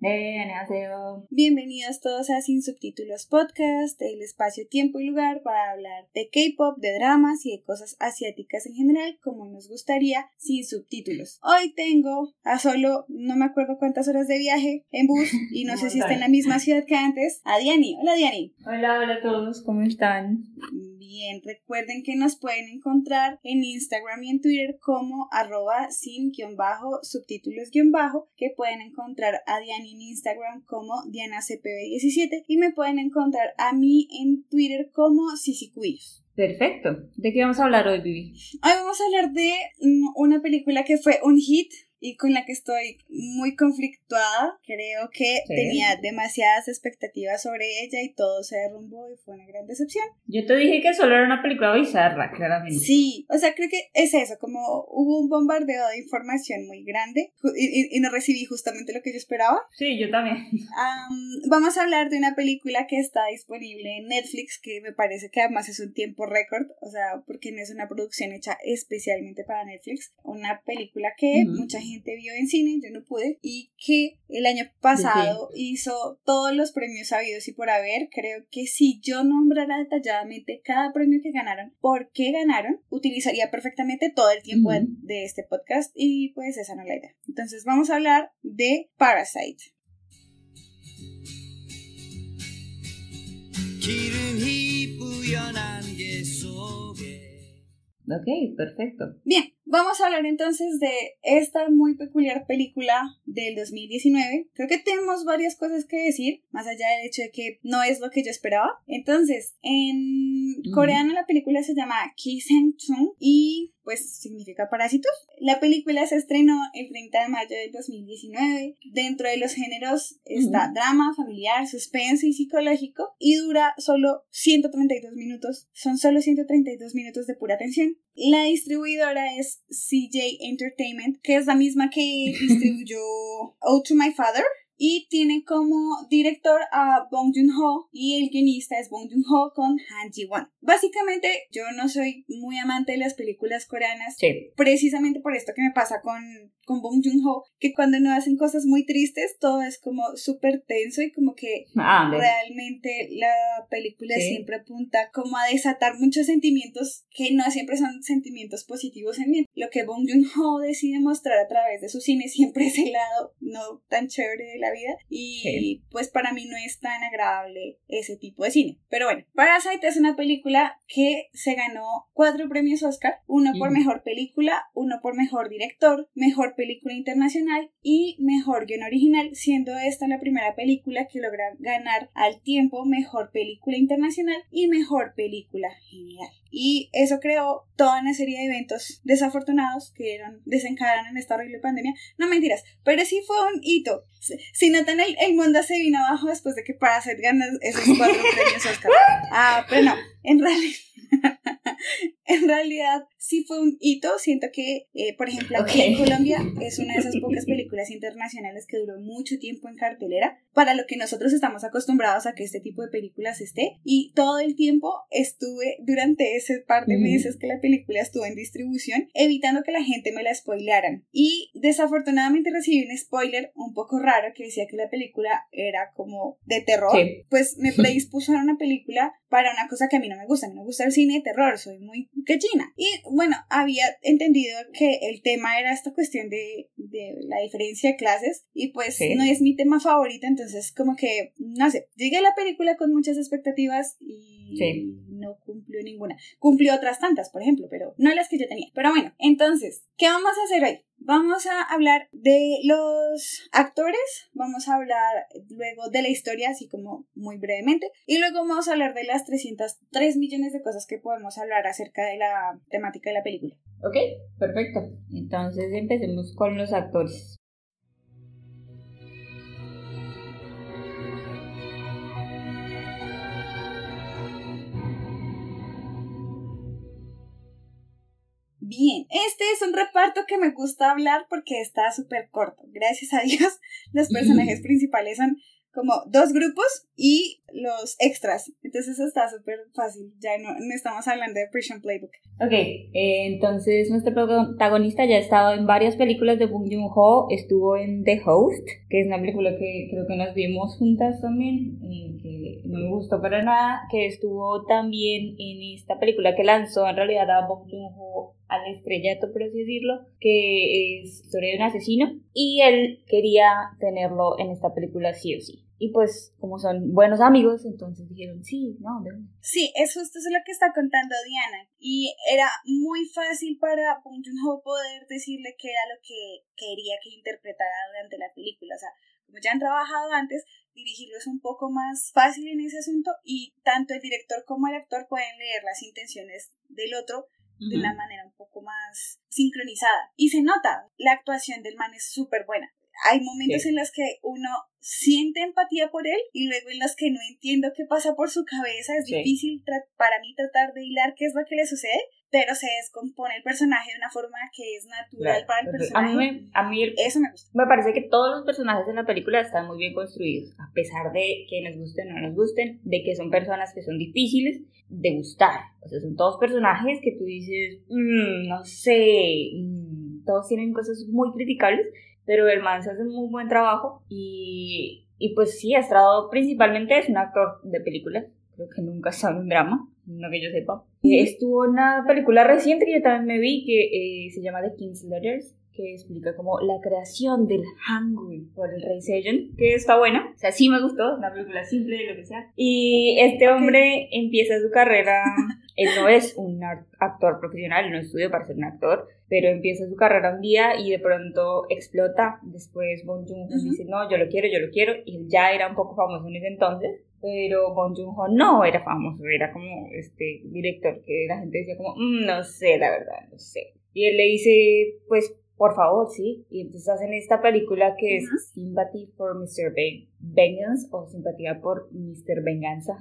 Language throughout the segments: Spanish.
Bienvenidos todos a Sin Subtítulos Podcast, el espacio, tiempo y lugar para hablar de K-pop, de dramas y de cosas asiáticas en general, como nos gustaría, sin subtítulos. Hoy tengo a solo, no me acuerdo cuántas horas de viaje en bus, y no sé si está en la misma ciudad que antes, a Diani. Hola, Diani. Hola, hola a todos, ¿cómo están? Bien, recuerden que nos pueden encontrar en Instagram y en Twitter como arroba sin-subtítulos-bajo, que pueden encontrar a Diani en Instagram como DianaCPB17 y me pueden encontrar a mí en Twitter como Sisicuyos. Perfecto. ¿De qué vamos a hablar hoy, Vivi? Hoy vamos a hablar de una película que fue un hit y con la que estoy muy conflictuada. Creo que Sí. tenía demasiadas expectativas sobre ella y todo se derrumbó y fue una gran decepción. Yo te dije que solo era una película bizarra, claramente. Sí, o sea, creo que es eso, como hubo un bombardeo de información muy grande y, y- y no recibí justamente lo que yo esperaba. Sí, yo también. Am, vamos a hablar de una película que está disponible en Netflix, que me parece que además es un tiempo récord, o sea, porque no es una producción hecha especialmente para Netflix, una película que Ujú. mucha gente gente vio en cine, yo no pude, y que el año pasado hizo todos los premios sabidos y por haber. Creo que si yo nombrara detalladamente cada premio que ganaron, por qué ganaron, utilizaría perfectamente todo el tiempo de este podcast y pues esa no es la idea. Entonces vamos a hablar de Parasite. Ok, perfecto. Bien, vamos a hablar entonces de esta muy peculiar película del 2019. Creo que tenemos varias cosas que decir, más allá del hecho de que no es lo que yo esperaba. Entonces, en coreano la película se llama Kisenchung y pues significa parásitos. La película se estrenó el 30 de mayo del 2019. Dentro de los géneros está drama, familiar, suspense y psicológico y dura solo 132 minutos. Son solo 132 minutos de pura atención. La distribuidora es CJ Entertainment, que es la misma que distribuyó Oh to My Father. Y tiene como director a Bong Joon-ho y el guionista es Bong Joon-ho con Han Ji-won. Básicamente, yo no soy muy amante de las películas coreanas Sí. precisamente por esto que me pasa con, con Bong Joon-ho, que cuando no hacen cosas muy tristes, todo es como súper tenso y como que Ah, realmente la película Sí. siempre apunta como a desatar muchos sentimientos que no siempre son sentimientos positivos en mí. Lo que Bong Joon-ho decide mostrar a través de su cine siempre es el lado no tan chévere de la vida y Sí. pues para mí no es tan agradable ese tipo de cine. Pero bueno, Parasite es una película que se ganó cuatro premios Oscar, uno por mejor película, uno por mejor director, mejor película internacional y mejor guion original, siendo esta la primera película que logra ganar al tiempo mejor película internacional y mejor película general. Y eso creó toda una serie de eventos desafortunados que eran, desencadenaron esta horrible pandemia. No mentiras, pero sí fue un hito. Si- Si notan, el, el mundo se vino abajo después de que Parasite ganó esos cuatro premios Oscar. Ah, pero no, en realidad... En realidad sí fue un hito, siento que, eh, por ejemplo, aquí en Ok. Colombia es una de esas pocas películas internacionales que duró mucho tiempo en cartelera, para lo que nosotros estamos acostumbrados a que este tipo de películas esté, y todo el tiempo estuve durante ese par de meses que la película estuvo en distribución, evitando que la gente me la spoilaran. Y desafortunadamente recibí un spoiler un poco raro que decía que la película era como de terror, Sí. pues me predispuso a una película para una cosa que a mí no me gusta. A mí no me gusta el cine de terror, soy muy gallina. Y bueno, había entendido que el tema era esta cuestión de, de la diferencia de clases y pues Sí. no es mi tema favorito, entonces como que, no sé, llegué a la película con muchas expectativas y Sí. no cumplió ninguna. Cumplió otras tantas, por ejemplo, pero no las que yo tenía. Pero bueno, entonces, ¿qué vamos a hacer hoy? Vamos a hablar de los actores, vamos a hablar luego de la historia, así como muy brevemente, y luego vamos a hablar de las 303 millones de cosas que podemos hablar acerca de la temática de la película. Ok, perfecto. Entonces empecemos con los actores. Bien, este es un reparto que me gusta hablar porque está súper corto. Gracias a Dios, los personajes principales son como dos grupos y los extras. Entonces eso está súper fácil. Ya no, no estamos hablando de Prison Playbook. Ok, eh, entonces nuestro protagonista ya ha estado en varias películas de Bong Joon-ho, estuvo en The Host, que es una película que creo que nos vimos juntas también, que no me gustó para nada, que estuvo también en esta película que lanzó en realidad a Bong Joon-ho al estrellato, por así decirlo, que es historia de un asesino, y él quería tenerlo en esta película sí o sí. Y pues, como son buenos amigos, entonces dijeron, sí, no, una". Sí, es justo eso lo que está contando Diana. Y era muy fácil para Bong Joon-ho poder decirle qué era lo que quería que interpretara durante la película. O sea, como ya han trabajado antes, dirigirlo es un poco más fácil en ese asunto y tanto el director como el actor pueden leer las intenciones del otro de una manera un poco más sincronizada. Y se nota, la actuación del man es súper buena. Hay momentos Sí. en los que uno siente empatía por él y luego en los que no entiendo qué pasa por su cabeza. Es Sí. difícil para mí tratar de hilar qué es lo que le sucede, pero se descompone el personaje de una forma que es natural para el A personaje. mí, me, a mí Eso me gusta. me parece que todos los personajes en la película están muy bien construidos, a pesar de que nos gusten o no nos gusten, de que son personas que son difíciles de gustar. O sea, son todos personajes que tú dices, "Mm, no sé, mm", todos tienen cosas muy criticables, pero el man se hace un muy buen trabajo y, y pues sí, ha estado principalmente, es un actor de películas, creo que nunca ha estado en un drama, no que yo sepa. Estuvo una película reciente que yo también me vi que eh, se llama The King's Letters, que explica como la creación del Hangul por el rey Sejong, que está buena, o sea, sí me gustó, una película simple, lo que sea. Y este hombre empieza su carrera, él no es un actor profesional, no estudió para ser un actor, pero empieza su carrera un día y de pronto explota. Después Bong Joon-ho Ujú. dice, no, yo lo quiero, yo lo quiero, y él ya era un poco famoso en ese entonces. Pero Bong Joon-ho no era famoso, era como este director que la gente decía como, "Mm, no sé, la verdad, no sé. Y él le dice, pues, por favor, sí. Y entonces hacen esta película que es Ujú. Sympathy for Mr. Ve- Vengeance o Simpatía por Mr. Venganza.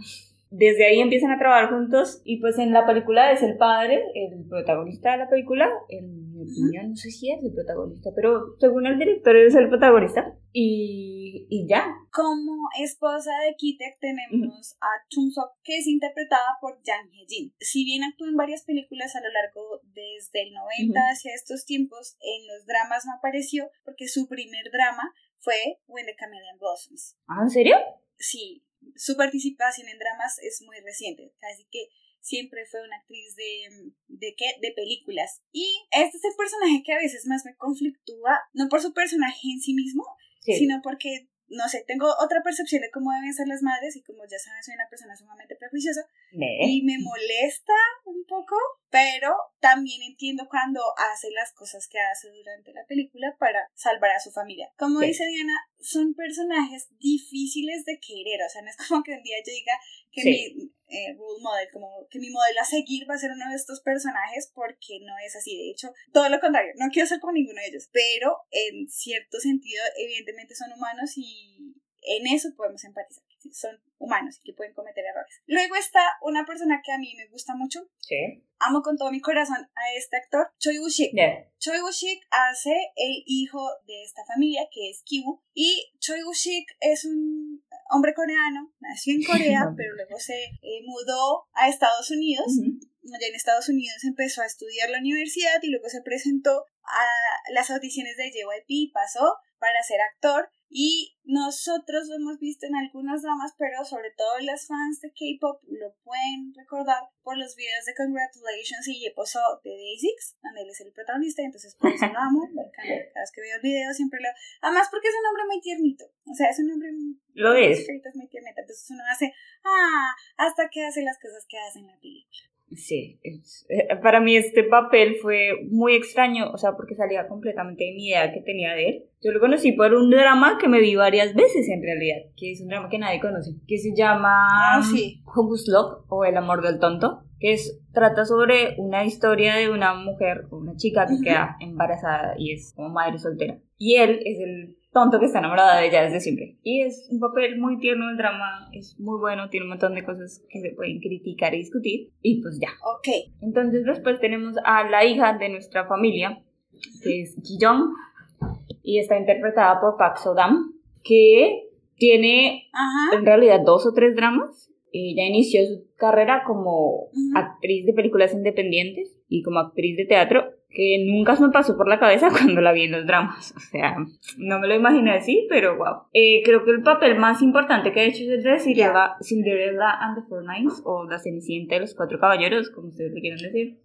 Desde ahí empiezan a trabajar juntos y pues en la película es el padre, el protagonista de la película, en mi opinión, no sé si es el protagonista, pero según el director es el protagonista y, y ya. Como esposa de Kitek tenemos a Chung Sok, que es interpretada por Jang Hye-jin. Si bien actuó en varias películas a lo largo desde el 90 Ujú. hacia estos tiempos, en los dramas no apareció porque su primer drama fue When the Chameleon Blossoms. ¿Ah, en serio? Sí, su participación en dramas es muy reciente, así que siempre fue una actriz de, de, ¿qué? de películas. Y este es el personaje que a veces más me conflictúa, no por su personaje en sí mismo, Sí. sino porque, no sé, tengo otra percepción de cómo deben ser las madres y como ya saben, soy una persona sumamente prejuiciosa Ne. y me molesta un poco, pero también entiendo cuando hace las cosas que hace durante la película para salvar a su familia. Como Sí. dice Diana, son personajes difíciles de querer, o sea, no es como que un día yo diga que Sí. mi eh, role model, como que mi modelo a seguir va a ser uno de estos personajes porque no es así, de hecho, todo lo contrario, no quiero ser como ninguno de ellos, pero en cierto sentido, evidentemente son humanos y en eso podemos empatizar. Son humanos y que pueden cometer errores. Luego está una persona que a mí me gusta mucho. Sí. Amo con todo mi corazón a este actor, Choi Woo-shik. Choi Woo-shik hace el hijo de esta familia, que es Kiwoo. Y Choi Woo-shik es un hombre coreano, nació en Corea, pero luego se eh, mudó a Estados Unidos Ujú. allá en Estados Unidos empezó a estudiar la universidad y luego se presentó a las audiciones de JYP, pasó para ser actor y nosotros lo hemos visto en algunos dramas, pero sobre todo las fans de K-pop lo pueden recordar por los videos de Congratulations y Yeposo de Day6, donde él es el protagonista, entonces por eso lo amo, cada vez que veo el video siempre lo... Además porque es un hombre muy tiernito, o sea, es un hombre Lo es. es muy tiernito, entonces uno hace, ah, hasta que hace las cosas que hace en la película. Sí, es- eh, para mí este papel fue muy extraño, o sea, porque salía completamente de mi idea que tenía de él. Yo lo conocí por un drama que me vi varias veces en realidad, que es un drama que nadie conoce, que se llama Ah, sí. Hocus o El amor del tonto, que es trata sobre una historia de una mujer, una chica que queda embarazada y es como madre soltera. Y él es el tonto que está enamorado de ella desde siempre. Y es un papel muy tierno, el drama es muy bueno, tiene un montón de cosas que se pueden criticar y discutir. Y pues ya. Ok, Entonces después tenemos a la hija de nuestra familia, que es Ki-jong, y está interpretada por Park So-dam, que Tiene Ajá. en realidad dos o tres dramas. Ella inició su carrera como Ujú. actriz de películas independientes y como actriz de teatro, que nunca se me pasó por la cabeza cuando la vi en los dramas. O sea, no me lo imaginé así, pero wow. Eh, creo que el papel más importante que ha hecho es de Cinderella, Cinderella and the Four Knights, o La Cenicienta de los Cuatro Caballeros, como ustedes le quieran decir.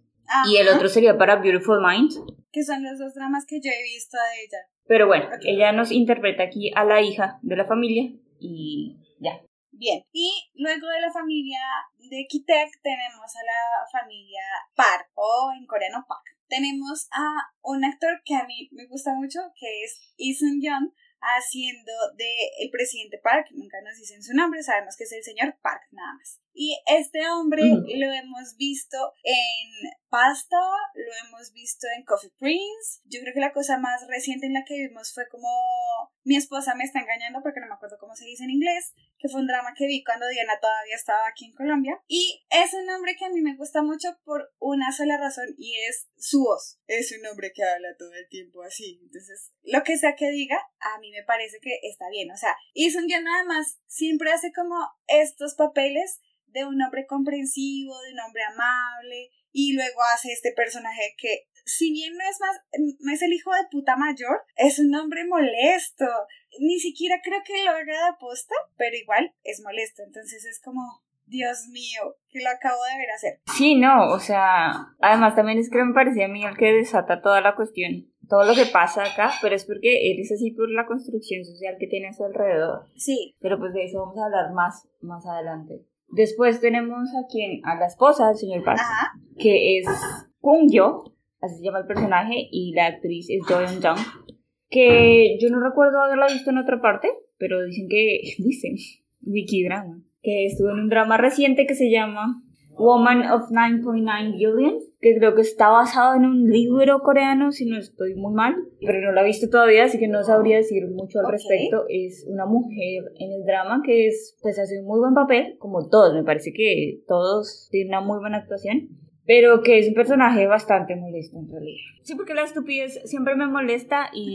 Y el Ajá. otro sería para Beautiful Mind. Que son los dos dramas que yo he visto de ella. Pero bueno, Ok. ella nos interpreta aquí a la hija de la familia y ya. Bien. Y luego de la familia de Kitek tenemos a la familia Park, o en coreano Park. Tenemos a un actor que a mí me gusta mucho, que es Lee Sun Young, haciendo de el presidente Park. Nunca nos dicen su nombre, sabemos que es el señor Park, nada más. Y este hombre lo hemos visto en Pasta, lo hemos visto en Coffee Prince. Yo creo que la cosa más reciente en la que vimos fue como Mi esposa me está engañando porque no me acuerdo cómo se dice en inglés, que fue un drama que vi cuando Diana todavía estaba aquí en Colombia. Y es un hombre que a mí me gusta mucho por una sola razón y es su voz. Es un hombre que habla todo el tiempo así. Entonces, lo que sea que diga, a mí me parece que está bien. O sea, Isun ya nada más siempre hace como estos papeles de un hombre comprensivo, de un hombre amable, y luego hace este personaje que, si bien no es más, no es el hijo de puta mayor, es un hombre molesto. Ni siquiera creo que lo haga de aposta, pero igual es molesto. Entonces es como, Dios mío, que lo acabo de ver hacer. Sí, no, o sea, además también es que me parecía a mí el que desata toda la cuestión, todo lo que pasa acá, pero es porque él es así por la construcción social que tiene a su alrededor. Sí. Pero pues de eso vamos a hablar más, más adelante. Después tenemos a quien, a la esposa del señor Park, Ajá. que es Kung Yo, así se llama el personaje, y la actriz es Jo Yeon Jung, que yo no recuerdo haberla visto en otra parte, pero dicen que, dicen, Wikidrama, que estuvo en un drama reciente que se llama Woman of 9.9 Billion, que creo que está basado en un libro coreano, si no estoy muy mal, pero no la he visto todavía, así que no sabría decir mucho al Ok. respecto. Es una mujer en el drama que es, pues hace un muy buen papel, como todos, me parece que todos tienen una muy buena actuación. Pero que es un personaje bastante molesto en realidad. Sí, porque la estupidez siempre me molesta y...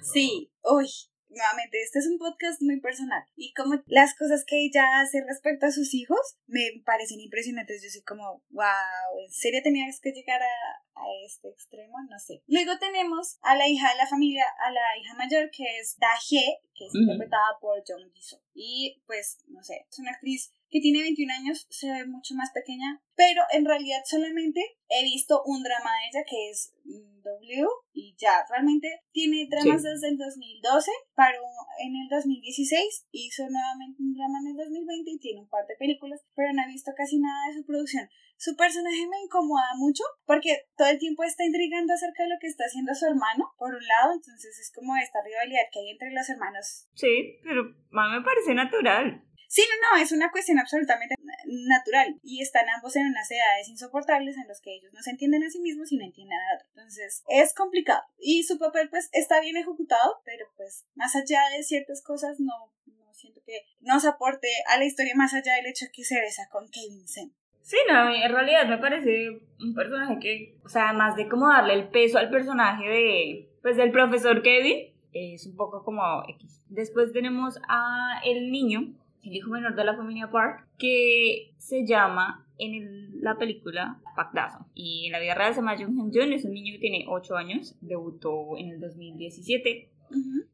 Sí. Uy. Nuevamente, este es un podcast muy personal. Y como las cosas que ella hace respecto a sus hijos me parecen impresionantes. Yo soy como, wow, ¿en serio tenías que llegar a, a este extremo? No sé. Luego tenemos a la hija de la familia, a la hija mayor, que es Da Hye, que es interpretada por Jung Jisoo. Y pues, no sé, es una actriz que tiene 21 años, se ve mucho más pequeña, pero en realidad solamente he visto un drama de ella que es mm, W y ya, realmente tiene dramas Sí. desde el 2012, paró en el 2016, hizo nuevamente un drama en el 2020 y tiene un par de películas, pero no he visto casi nada de su producción. Su personaje me incomoda mucho porque todo el tiempo está intrigando acerca de lo que está haciendo su hermano, por un lado, entonces es como esta rivalidad que hay entre los hermanos Sí, pero a mí me parece natural. Sí, no, no, es una cuestión absolutamente na- natural y están ambos en unas edades insoportables en los que ellos no se entienden a sí mismos y no entienden al otro. Entonces, es complicado. Y su papel, pues, está bien ejecutado, pero pues, más allá de ciertas cosas, no, no siento que nos aporte a la historia más allá del hecho de que se besa con Kevin Sen. Sí, no, a en realidad me parece un personaje que, o sea, además de como darle el peso al personaje de, pues, del profesor Kevin, es un poco como X. Después tenemos a el niño, el hijo menor de la familia Park, que se llama en el- la película Park Dason. Y en la vida real se llama Jung Hyun Jun, es un niño que tiene 8 años, debutó en el 2017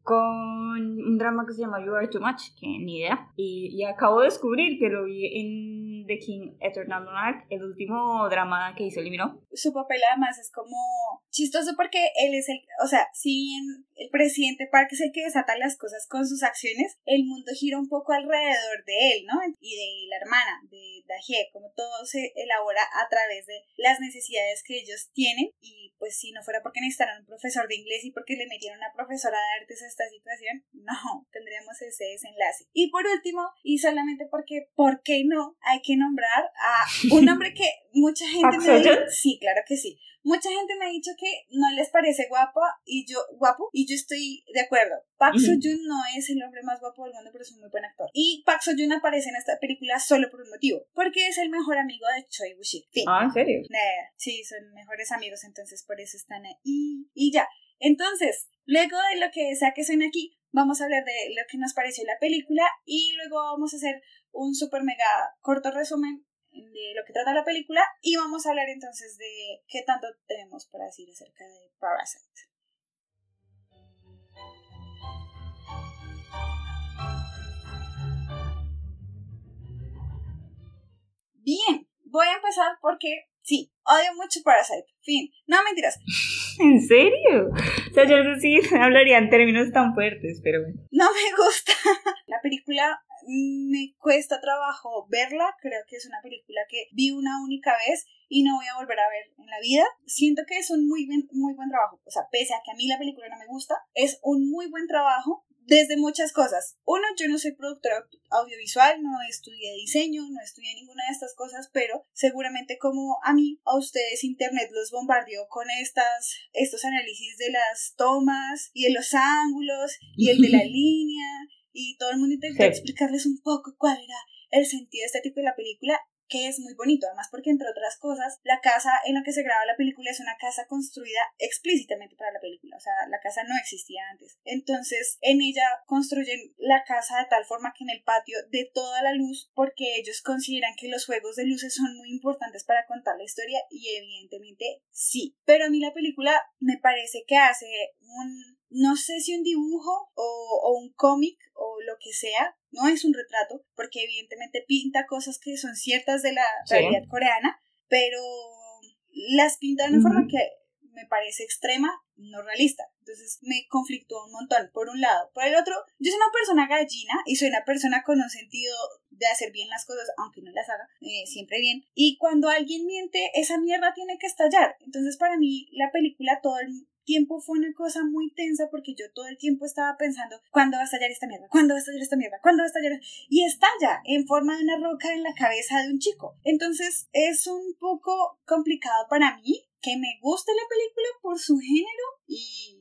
con un drama que se llama You Are Too Much, que ni idea. Y, y acabo de descubrir que lo vi en The King Eternal Monarch, el último drama que hizo eliminó. Su papel además es como chistoso porque él es el, o sea, si bien el presidente Park es el que desata las cosas con sus acciones, el mundo gira un poco alrededor de él, ¿no? Y de la hermana, de Dajie, como todo se elabora a través de las necesidades que ellos tienen y pues si no fuera porque necesitaron un profesor de inglés y porque le metieron una profesora de artes a esta situación, no, tendríamos ese desenlace. Y por último, y solamente porque, ¿por qué no? Hay que nombrar a un hombre que mucha gente ¿Park me ha dicho, Seo-joon? sí, claro que sí. Mucha gente me ha dicho que no les parece guapo y yo guapo y yo estoy de acuerdo. Park Ujú. Seo-joon no es el hombre más guapo del mundo, pero es un muy buen actor. Y Park Seo-joon aparece en esta película solo por un motivo, porque es el mejor amigo de Choi Woo-sik. Fin. Ah, ¿en serio? Eh, sí, son mejores amigos, entonces por eso están ahí. Y ya. Entonces, luego de lo que sea que suene aquí, vamos a hablar de lo que nos pareció la película y luego vamos a hacer un super mega corto resumen de lo que trata la película y vamos a hablar entonces de qué tanto tenemos para decir acerca de Parasite. Bien, voy a empezar porque sí, odio mucho Parasite. Fin, no mentiras. ¿En serio? O sea, yo sí hablaría en términos tan fuertes, pero bueno. No me gusta. La película me cuesta trabajo verla, creo que es una película que vi una única vez y no voy a volver a ver en la vida. Siento que es un muy, muy buen trabajo, o sea, pese a que a mí la película no me gusta, es un muy buen trabajo desde muchas cosas. Uno, yo no soy productora audiovisual, no estudié diseño, no estudié ninguna de estas cosas, pero seguramente como a mí, a ustedes Internet los bombardeó con estas, estos análisis de las tomas y de los ángulos y el de la línea y todo el mundo intentó explicarles un poco cuál era el sentido estético de la película que es muy bonito, además porque entre otras cosas, la casa en la que se graba la película es una casa construida explícitamente para la película, o sea, la casa no existía antes. Entonces, en ella construyen la casa de tal forma que en el patio de toda la luz, porque ellos consideran que los juegos de luces son muy importantes para contar la historia y evidentemente sí. Pero a mí la película me parece que hace un no sé si un dibujo o, o un cómic o lo que sea, no es un retrato, porque evidentemente pinta cosas que son ciertas de la realidad coreana, pero las pinta de una forma que me parece extrema, no realista. Entonces me conflictó un montón, por un lado. Por el otro, yo soy una persona gallina y soy una persona con un sentido de hacer bien las cosas, aunque no las haga, eh, siempre bien. Y cuando alguien miente, esa mierda tiene que estallar. Entonces para mí la película, todo el, tiempo fue una cosa muy tensa porque yo todo el tiempo estaba pensando, ¿cuándo va a estallar esta mierda? ¿Cuándo va a estallar esta mierda? ¿Cuándo va a estallar? Y estalla en forma de una roca en la cabeza de un chico. Entonces es un poco complicado para mí que me guste la película por su género y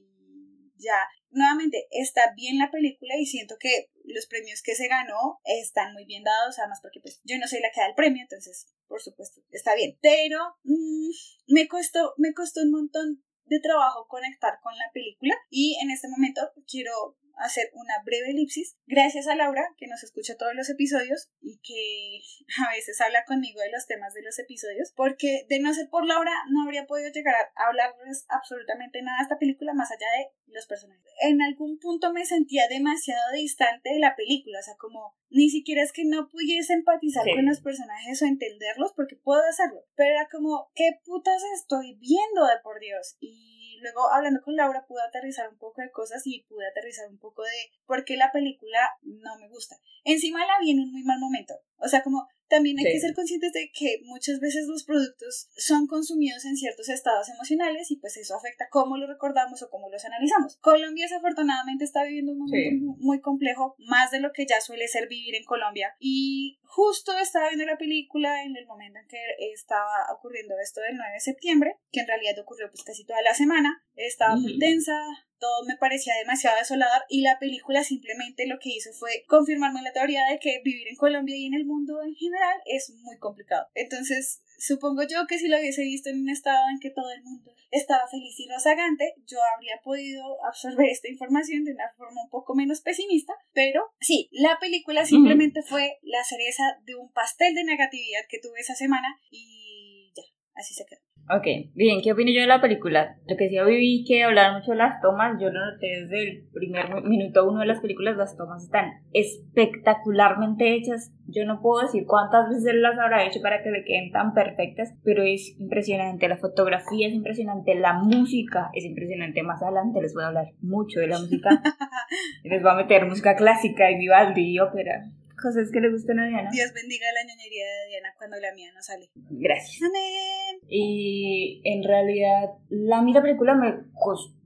ya nuevamente está bien la película y siento que los premios que se ganó están muy bien dados, además porque pues yo no soy la que da el premio, entonces por supuesto está bien, pero mm, me costó me costó un montón de trabajo conectar con la película y en este momento quiero hacer una breve elipsis. Gracias a Laura, que nos escucha todos los episodios y que a veces habla conmigo de los temas de los episodios, porque de no ser por Laura no habría podido llegar a hablarles absolutamente nada de esta película más allá de los personajes. En algún punto me sentía demasiado distante de la película, o sea, como ni siquiera es que no pudiese empatizar con los personajes o entenderlos, porque puedo hacerlo, pero era como, ¿qué putas estoy viendo de por Dios? Y luego hablando con Laura pude aterrizar un poco de cosas y pude aterrizar un poco de por qué la película no me gusta. Encima la vi en un muy mal momento, o sea, como también hay que ser conscientes de que muchas veces los productos son consumidos en ciertos estados emocionales y pues eso afecta cómo los recordamos o cómo los analizamos. Colombia desafortunadamente está viviendo un momento muy complejo, más de lo que ya suele ser vivir en Colombia. Y justo estaba viendo la película en el momento en que estaba ocurriendo esto del 9 de septiembre, que en realidad ocurrió pues casi toda la semana, estaba muy tensa, todo me parecía demasiado desolador y la película simplemente lo que hizo fue confirmarme la teoría de que vivir en Colombia y en el mundo en general es muy complicado. Entonces, supongo yo que si lo hubiese visto en un estado en que todo el mundo estaba feliz y rozagante, yo habría podido absorber esta información de una forma un poco menos pesimista, pero sí, la película simplemente fue la cereza de un pastel de negatividad que tuve esa semana y ya, así se quedó. Ok, bien, ¿qué opino yo de la película? Lo que sí viví que hablar mucho de las tomas, yo lo noté desde el primer minuto uno de las películas, las tomas están espectacularmente hechas. Yo no puedo decir cuántas veces las habrá hecho para que le queden tan perfectas, pero es impresionante. La fotografía es impresionante, la música es impresionante. Más adelante les voy a hablar mucho de la música. les voy a meter música clásica y Vivaldi y ópera cosas que le gustan a Diana. Dios bendiga la ñoñería de Diana cuando la mía no sale. Gracias. Amén. Y en realidad, la mía película me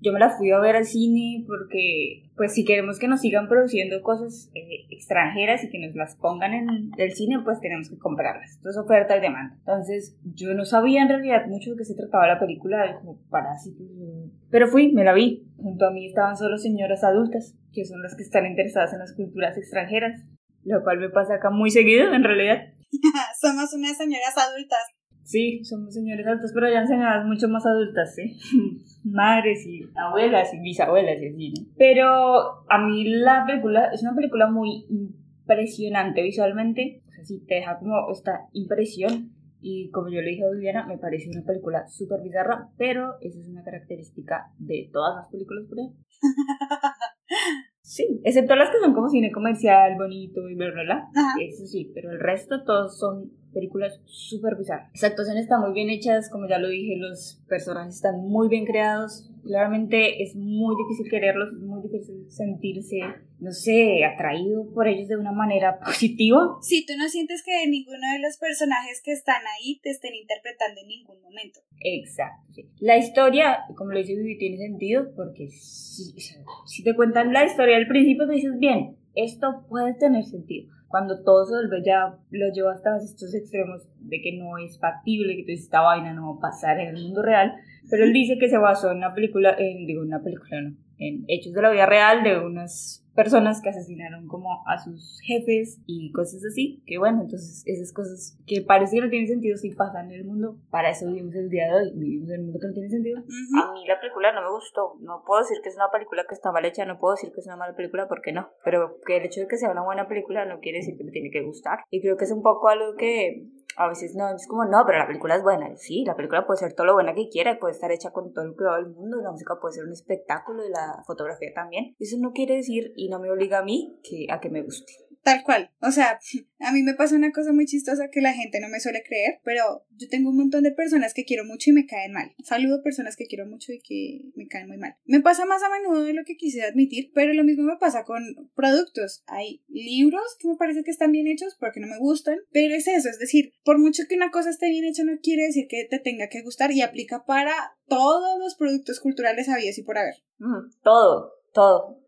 yo me la fui a ver al cine porque, pues, si queremos que nos sigan produciendo cosas eh, extranjeras y que nos las pongan en el cine, pues tenemos que comprarlas. Esto es oferta y demanda. Entonces, yo no sabía en realidad mucho de qué se trataba la película, como parásitos. Pero fui, me la vi. Junto a mí estaban solo señoras adultas, que son las que están interesadas en las culturas extranjeras lo cual me pasa acá muy seguido en realidad. Somos unas señoras adultas. Sí, somos señores adultos, pero ya señoras mucho más adultas, ¿sí? Madres y abuelas y bisabuelas y así, ¿no? Pero a mí la película es una película muy impresionante visualmente, o sea, sí te deja como esta impresión y como yo le dije a Viviana, me parece una película súper bizarra, pero esa es una característica de todas las películas por ahí. Sí, excepto las que son como cine comercial, bonito y bla, bla, bla. Eso sí, pero el resto todos son películas súper bizarras. Las actuaciones están muy bien hechas, como ya lo dije, los personajes están muy bien creados. Claramente es muy difícil quererlos, es muy difícil sentirse, no sé, atraído por ellos de una manera positiva. Sí, tú no sientes que ninguno de los personajes que están ahí te estén interpretando en ningún momento. Exacto. Sí. La historia, como lo dice Vivi, tiene sentido porque si, si te cuentan la historia al principio, te dices, bien, esto puede tener sentido cuando todo se vuelve ya lo lleva hasta estos extremos de que no es factible, que esta vaina no va a pasar en el mundo real, pero él dice que se basó en una película, en, digo, una película no, en hechos de la vida real de unas personas que asesinaron como a sus jefes y cosas así, que bueno, entonces esas cosas que parece que no tienen sentido si pasan en el mundo, para eso vivimos el día de hoy, vivimos en un mundo que no tiene sentido. A mí la película no me gustó, no puedo decir que es una película que está mal hecha, no puedo decir que es una mala película porque no, pero que el hecho de que sea una buena película no quiere decir que me tiene que gustar y creo que es un poco algo que a veces no, es como, no, pero la película es buena. Sí, la película puede ser todo lo buena que quiera, puede estar hecha con todo el cuidado del mundo, la música puede ser un espectáculo y la fotografía también. Eso no quiere decir y no me obliga a mí que, a que me guste. Tal cual. O sea, a mí me pasa una cosa muy chistosa que la gente no me suele creer, pero yo tengo un montón de personas que quiero mucho y me caen mal. Saludo personas que quiero mucho y que me caen muy mal. Me pasa más a menudo de lo que quise admitir, pero lo mismo me pasa con productos. Hay libros que me parece que están bien hechos porque no me gustan, pero es eso, es decir, por mucho que una cosa esté bien hecha no quiere decir que te tenga que gustar y aplica para todos los productos culturales habidos y por haber. todo, todo.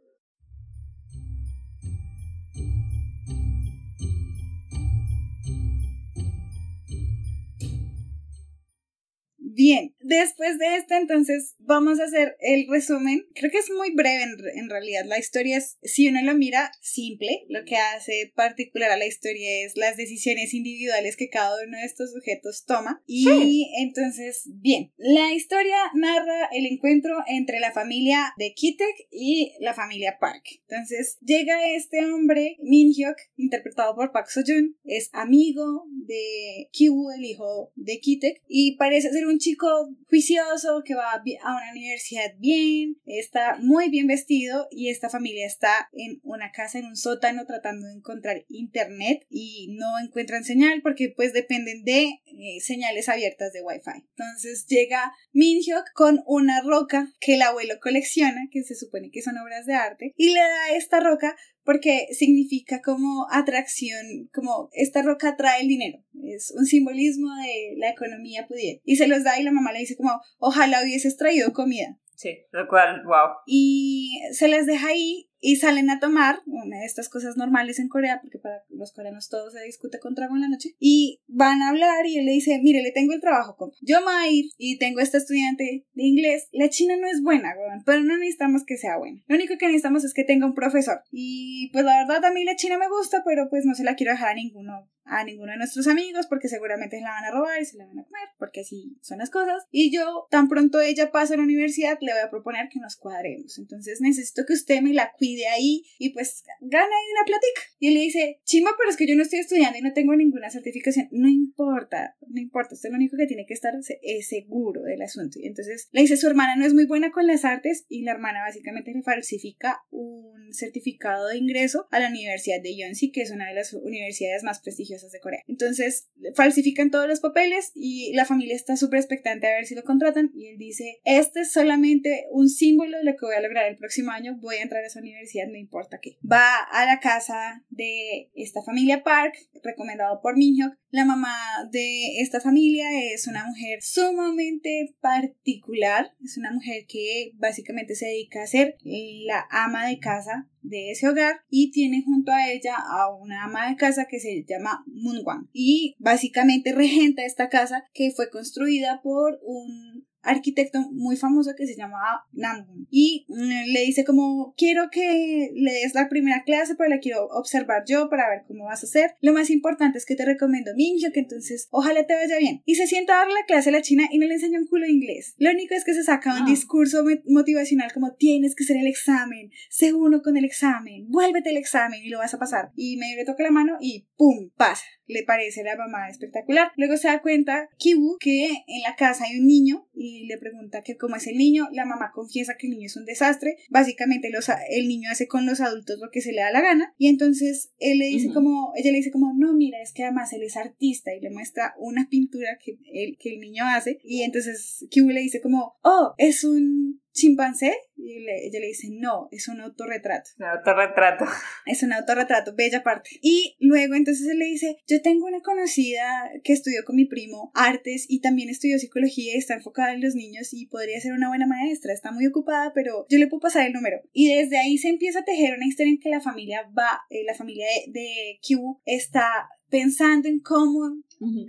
Bien, después de esto entonces vamos a hacer el resumen. Creo que es muy breve en, realidad. La historia es, si uno lo mira, simple. Lo que hace particular a la historia es las decisiones individuales que cada uno de estos sujetos toma. Y entonces, bien, la historia narra el encuentro entre la familia de Kitek y la familia Park. Entonces llega este hombre, Min Hyuk, interpretado por Park Seo-joon, es amigo de Kyu, el hijo de Kitek, y parece ser un chico juicioso que va a una universidad bien, está muy bien vestido y esta familia está en una casa, en un sótano tratando de encontrar internet y no encuentran señal porque pues dependen de eh, señales abiertas de wifi. Entonces llega Minhyuk con una roca que el abuelo colecciona, que se supone que son obras de arte, y le da esta roca porque significa como atracción, como esta roca atrae el dinero, es un simbolismo de la economía pudiente. Y se los da y la mamá le dice como, ojalá hubieses traído comida. Sí, lo cual, wow. Y se les deja ahí y salen a tomar, una de estas cosas normales en Corea, porque para los coreanos todo se discute con trago en la noche, y van a hablar y él le dice, mire, le tengo el trabajo, compa. Yo me voy a ir y tengo esta estudiante de inglés. La china no es buena, pero no necesitamos que sea buena. Lo único que necesitamos es que tenga un profesor. Y pues la verdad a mí la china me gusta, pero pues no se la quiero dejar a ninguno a ninguno de nuestros amigos porque seguramente se la van a robar y se la van a comer porque así son las cosas. Y yo tan pronto ella pasa a la universidad le voy a proponer que nos cuadremos. Entonces necesito que usted me la cuide ahí y pues gana ahí una plática y él le dice chima pero es que yo no estoy estudiando y no tengo ninguna certificación no importa no importa usted lo único que tiene que estar es seguro del asunto. Y entonces le dice su hermana no es muy buena con las artes y la hermana básicamente le falsifica un certificado de ingreso a la universidad de Yonsei que es una de las universidades más prestigiosas Corea. Entonces falsifican todos los papeles y la familia está súper expectante a ver si lo contratan y él dice, este es solamente un símbolo de lo que voy a lograr el próximo año, voy a entrar a esa universidad, no importa qué. Va a la casa de esta familia Park, recomendado por Minhyuk. La mamá de esta familia es una mujer sumamente particular, es una mujer que básicamente se dedica a ser la ama de casa de ese hogar y tiene junto a ella a una ama de casa que se llama Moonwang. Y básicamente regenta esta casa que fue construida por un arquitecto muy famoso que se llamaba Namgun. Y mm, le dice como quiero que le des la primera clase pero la quiero observar yo para ver cómo vas a hacer. Lo más importante es que te recomiendo Mingyo que entonces ojalá te vaya bien y se sienta a dar la clase a la china y no le enseña un culo de inglés. Lo único es que se saca un Ah. discurso mo- motivacional como tienes que hacer el examen sé uno con el examen vuélvete el examen y lo vas a pasar y medio le toca la mano y pum pasa le parece a la mamá espectacular. Luego se da cuenta Kibu que en la casa hay un niño y le pregunta que cómo es el niño. La mamá confiesa que el niño es un desastre. Básicamente los, el niño hace con los adultos lo que se le da la gana y entonces él le dice como, ella le dice como, no, mira, es que además él es artista y le muestra una pintura que el, que el niño hace y entonces Kibu le dice como, oh, es un chimpancé y le- ella le dice, no, es un autorretrato. Un autorretrato. Es un autorretrato, bella parte. Y luego entonces él le dice, yo tengo una conocida que estudió con mi primo artes y también estudió psicología y está enfocada en los niños y podría ser una buena maestra, está muy ocupada, pero yo le puedo pasar el número. Y desde ahí se empieza a tejer una historia en que la familia va, eh, la familia de, de Q está pensando en cómo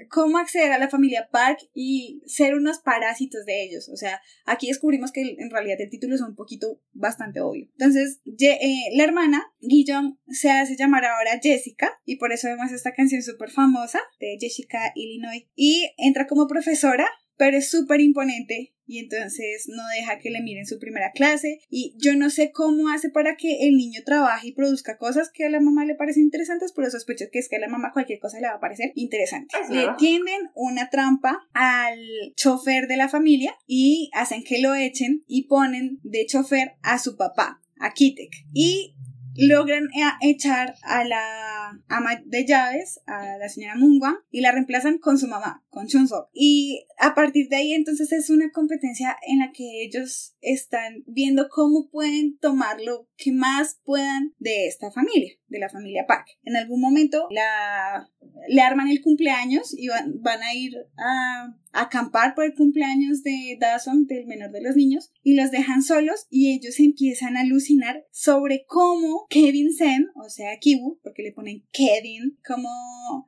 cómo acceder a la familia Park y ser unos parásitos de ellos. O sea, aquí descubrimos que en realidad el título es un poquito bastante obvio. Entonces, Ye- eh, la hermana, Guillon, se hace llamar ahora Jessica y por eso vemos esta canción súper famosa de Jessica Illinois y entra como profesora. Pero es súper imponente y entonces no deja que le miren su primera clase y yo no sé cómo hace para que el niño trabaje y produzca cosas que a la mamá le parecen interesantes, pero sospecho que es que a la mamá cualquier cosa le va a parecer interesante. Es Le tienden una trampa al chofer de la familia y hacen que lo echen y ponen de chofer a su papá, a Kitek. Y logran e- echar a la ama de llaves, a la señora Mungwan, y la reemplazan con su mamá, con Chunsook. Y a partir de ahí entonces es una competencia en la que ellos están viendo cómo pueden tomar lo que más puedan de esta familia, de la familia Park. En algún momento la, le arman el cumpleaños y van, van a ir a acampar por el cumpleaños de Dawson, del menor de los niños, y los dejan solos y ellos empiezan a alucinar sobre cómo Kevin Sen, o sea, Kibu, porque le ponen Kevin, como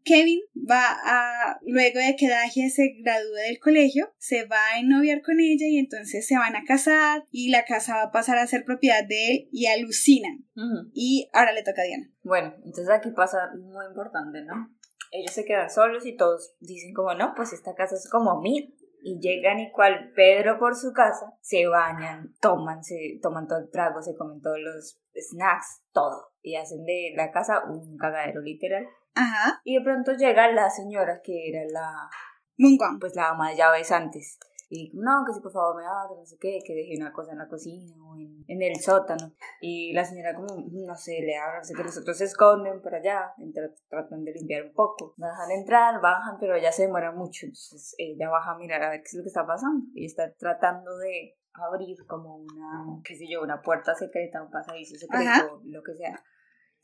Kevin va a, luego de que Dagia se gradúe del colegio, se va a ennoviar con ella y entonces se van a casar y la casa va a pasar a ser propiedad de él y alucinan. Ujú. Y ahora le toca a Diana. Bueno, entonces aquí pasa muy importante, ¿no? Ellos se quedan solos y todos dicen como, no, pues esta casa es como mía. Y llegan y cual Pedro por su casa, se bañan, toman, se toman todo el trago, se comen todos los snacks, todo. Y hacen de la casa un cagadero literal. Ajá, Y de pronto llega la señora que era la, Mungwan. pues la ama de llaves antes. Y no, que si por favor me abre, no sé qué, que deje una cosa en la cocina o en, en el sótano. Y la señora como, no sé, le abre, no sé qué, los otros se esconden por allá, entra- tratan de limpiar un poco. La dejan entrar, bajan, pero ella se demora mucho. Entonces ella baja a mirar a ver qué es lo que está pasando. Y está tratando de abrir como una, qué sé yo, una puerta secreta, un pasadizo secreto, Ajá. lo que sea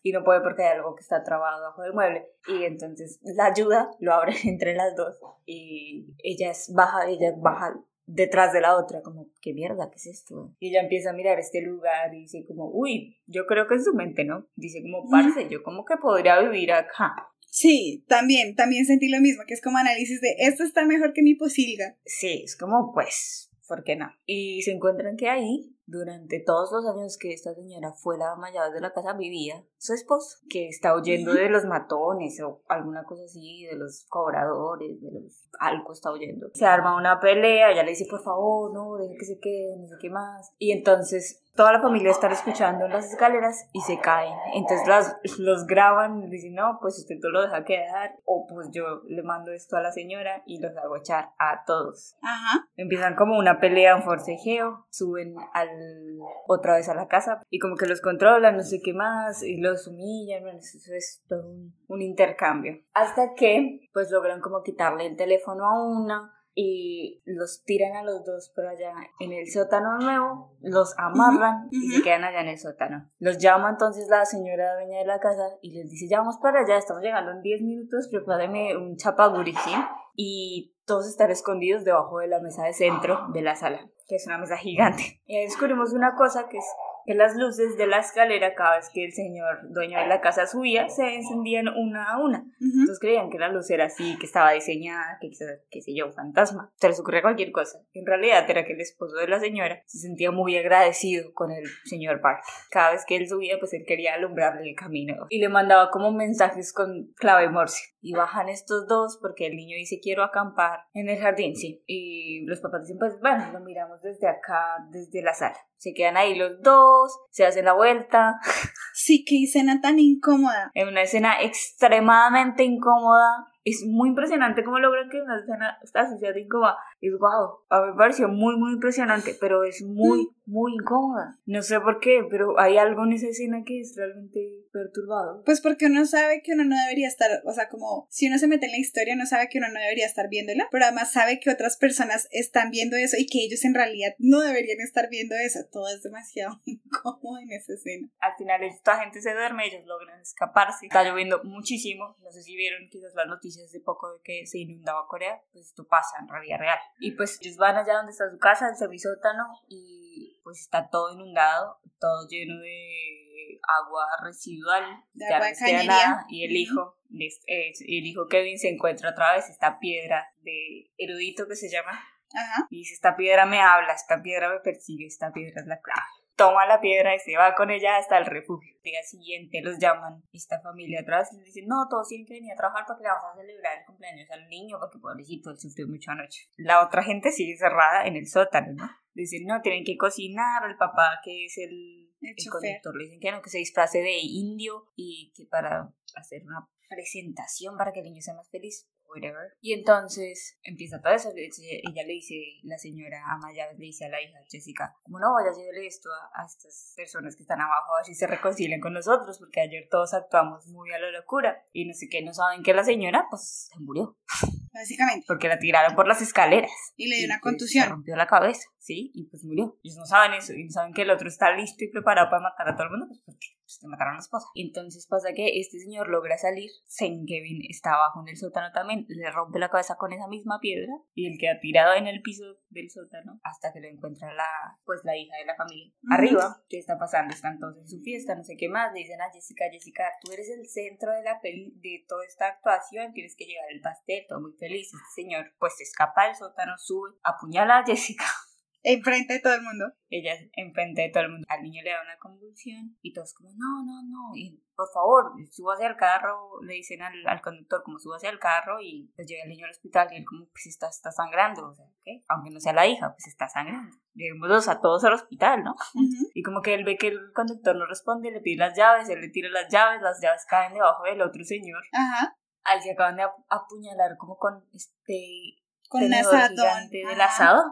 y no puede porque hay algo que está trabado bajo del mueble. Y entonces la ayuda lo abre entre las dos y ella es baja ella baja detrás de la otra como qué mierda qué es esto y ella empieza a mirar este lugar y dice como uy yo creo que es su mente no dice como parce yo como que podría vivir acá Sí, también, también sentí lo mismo, que es como análisis de esto está mejor que mi posilga. sí es como pues ¿por qué no? y se encuentran que ahí durante todos los años que esta señora fue la ama de la casa vivía su esposo, que está huyendo de los matones o alguna cosa así, de los cobradores, de los... algo está huyendo. Se arma una pelea, ella le dice, por favor, no, deje que se quede, no sé qué más. Y entonces toda la familia está escuchando en las escaleras y se caen. Entonces las, los graban y dicen, no, pues usted todo lo deja quedar, o pues yo le mando esto a la señora y los hago echar a todos. Ajá. Empiezan como una pelea, un forcejeo, suben al otra vez a la casa y como que los controlan, no sé qué más, y los humillan, bueno, eso es todo un, un intercambio. Hasta que pues logran como quitarle el teléfono a una y los tiran a los dos por allá en el sótano nuevo, los amarran y ujú. se quedan allá en el sótano. Los llama entonces la señora dueña de la casa y les dice, ya vamos para allá, estamos llegando en 10 minutos, prepáreme un chapaguri, ¿sí? Y todos están escondidos debajo de la mesa de centro de la sala, que es una mesa gigante. Y ahí descubrimos una cosa que es que las luces de la escalera cada vez que el señor dueño de la casa subía se encendían una a una. Ujú. Entonces creían que la luz era así, que estaba diseñada, que quizás, qué sé yo, un fantasma. Se les ocurría cualquier cosa. En realidad era que el esposo de la señora se sentía muy agradecido con el señor Park. Cada vez que él subía, pues él quería alumbrarle el camino. Y le mandaba como mensajes con clave morse. Y bajan estos dos porque el niño dice quiero acampar en el jardín, sí. Y los papás dicen, pues bueno, lo miramos desde acá, desde la sala. Se quedan ahí los dos, se hacen la vuelta. Sí, qué escena tan incómoda. en una escena extremadamente incómoda. Es muy impresionante cómo logran que una escena así sea incómoda. Es guau. A mí me pareció muy, muy impresionante, pero es muy, muy incómoda. No sé por qué, pero hay algo en esa escena que es realmente perturbado. Pues porque uno sabe que uno no debería estar, o sea, como si uno se mete en la historia, uno sabe que uno no debería estar viéndola, pero además sabe que otras personas están viendo eso y que ellos en realidad no deberían estar viendo eso. Todo es demasiado incómodo en esa escena. Al final esta gente se duerme, ellos logran escaparse. Está lloviendo muchísimo. No sé si vieron quizás las noticias de poco de que se inundaba Corea. Pues esto pasa en realidad real. Y pues ellos van allá donde está su casa, el semisótano, y pues está todo inundado, todo lleno de agua residual. De ya agua no queda nada. Y el hijo, el hijo Kevin se encuentra otra vez esta piedra de erudito que se llama. Ajá. Y dice, esta piedra me habla, esta piedra me persigue, esta piedra es la clave. Toma la piedra y se va con ella hasta el refugio. El día siguiente los llaman, esta familia atrás, y les dicen, no, todos tienen que venir a trabajar porque le vamos a celebrar el cumpleaños al niño, porque pobrecito, él sufrió mucho anoche. La otra gente sigue cerrada en el sótano, ¿no? Dicen, no, tienen que cocinar, el papá que es el, El el chofer. conductor le dicen que no, que se disfrace de indio y que para hacer una presentación para que el niño sea más feliz. Whatever. Y entonces empieza todo eso. Ella le dice, la señora Amaya le dice a la hija Jessica, como no, vaya a llevarle esto a, a estas personas que están abajo, a ver si se reconcilian con nosotros, porque ayer todos actuamos muy a la locura. Y no sé qué, no saben que la señora, pues, se murió, Básicamente. porque la tiraron por las escaleras. Y le dio una pues, contusión. Rompió la cabeza, ¿sí? Y pues murió. Ellos no saben eso, y no saben que el otro está listo y preparado para matar a todo el mundo, pues porque pues, te mataron a la esposa. Entonces pasa que este señor logra salir, Sen Kevin está abajo en el sótano también, le rompe la cabeza con esa misma piedra, y él queda tirado en el piso del sótano hasta que lo encuentra la, pues la hija de la familia. Arriba, ¿qué está pasando? Están todos en su fiesta, no sé qué más, le dicen a Jessica, Jessica, tú eres el centro de la peli, de toda esta actuación, tienes que llevar el pastel, todo muy feliz. Este señor, pues se escapa del sótano, sube, apuñala a Jessica. Enfrente de todo el mundo. Ella enfrente de todo el mundo. Al niño le da una convulsión y todos como, no, no, no. Y por favor, súbase al carro. Le dicen al, al conductor como súbase al carro y pues llega el niño al hospital y él como, pues está, está sangrando. O sea, ¿qué? Aunque no sea la hija, pues está sangrando. Llevémoslos a todos al hospital, ¿no? Y como que él ve que el conductor no responde, le pide las llaves, él le tira las llaves, las llaves caen debajo del otro señor. Ajá. Al que acaban de ap- apuñalar como con este Con un asadón. del asado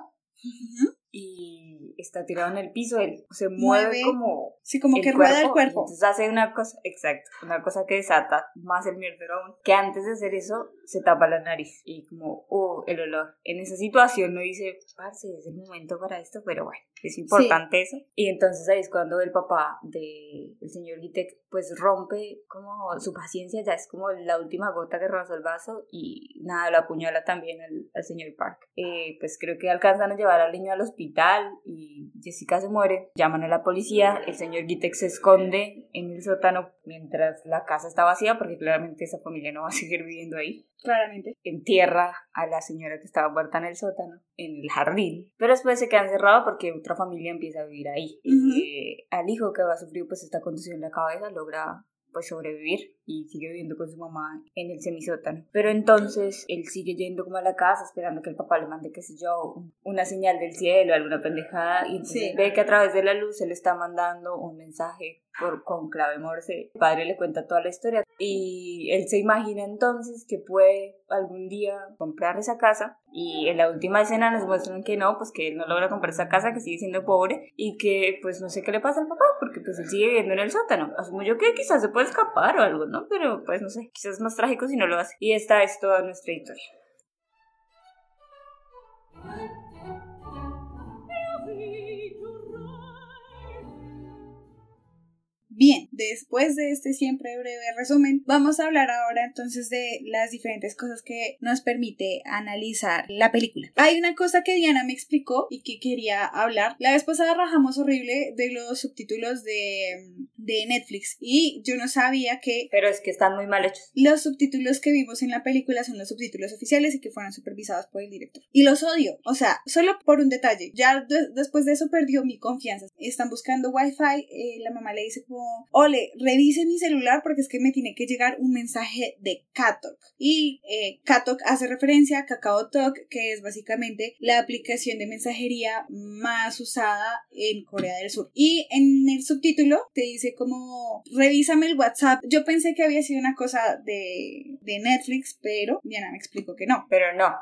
Ujú. Y está tirado en el piso, él se mueve, Mueve como Sí, como el que rueda el cuerpo. entonces hace una cosa, exacto, una cosa que desata más el mierdero aún, que antes de hacer eso se tapa la nariz y como, oh, el olor. En esa situación no dice, parce, es el momento para esto, pero bueno, es importante eso. Y entonces ahí es cuando el papá del señor Gitek pues rompe como su paciencia, ya es como la última gota que rebasó el vaso y nada, lo apuñala también al, al señor Park. Eh, pues creo que alcanzan a llevar al niño al hospital y Jessica se muere, llaman a la policía, el señor Gitek se esconde en el sótano mientras la casa está vacía porque claramente esa familia no va a seguir viviendo ahí Claramente. entierra a la señora que estaba muerta en el sótano, en el jardín. Pero después se queda encerrado porque otra familia empieza a vivir ahí. Ujú. Y al hijo que va a sufrir pues esta contusión en la cabeza logra pues sobrevivir y sigue viviendo con su mamá en el semisótano. Pero entonces él sigue yendo como a la casa esperando que el papá le mande, qué sé yo, un- una señal del cielo, alguna pendejada y entonces Sí. ve que a través de la luz él está mandando un mensaje por, con clave morse. El padre le cuenta toda la historia y él se imagina entonces que puede algún día comprar esa casa y en la última escena nos muestran que no, pues que no logra comprar esa casa, que sigue siendo pobre y que pues no sé qué le pasa al papá porque pues él sigue viviendo en el sótano. Asumo yo que quizás se puede escapar o algo, ¿no? Pero pues no sé, quizás es más trágico si no lo hace. Y esta es toda nuestra historia. Bien, después de este siempre breve resumen, vamos a hablar ahora entonces de las diferentes cosas que nos permite analizar la película. Hay una cosa que Diana me explicó y que quería hablar. La vez pasada rajamos horrible de los subtítulos de, de Netflix y yo no sabía que... Pero es que están muy mal hechos. Los subtítulos que vimos en la película son los subtítulos oficiales y que fueron supervisados por el director. Y los odio. O sea, solo por un detalle. Ya después de eso perdió mi confianza. Están buscando wifi. Eh, la mamá le dice como, ole, revise mi celular porque es que me tiene que llegar un mensaje de Katok. Y eh, Katok hace referencia a KakaoTalk, que es básicamente la aplicación de mensajería más usada en Corea del Sur. Y en el subtítulo te dice como, revísame el WhatsApp. Yo pensé que había sido una cosa de, de Netflix, pero Diana me explicó que no. Pero no,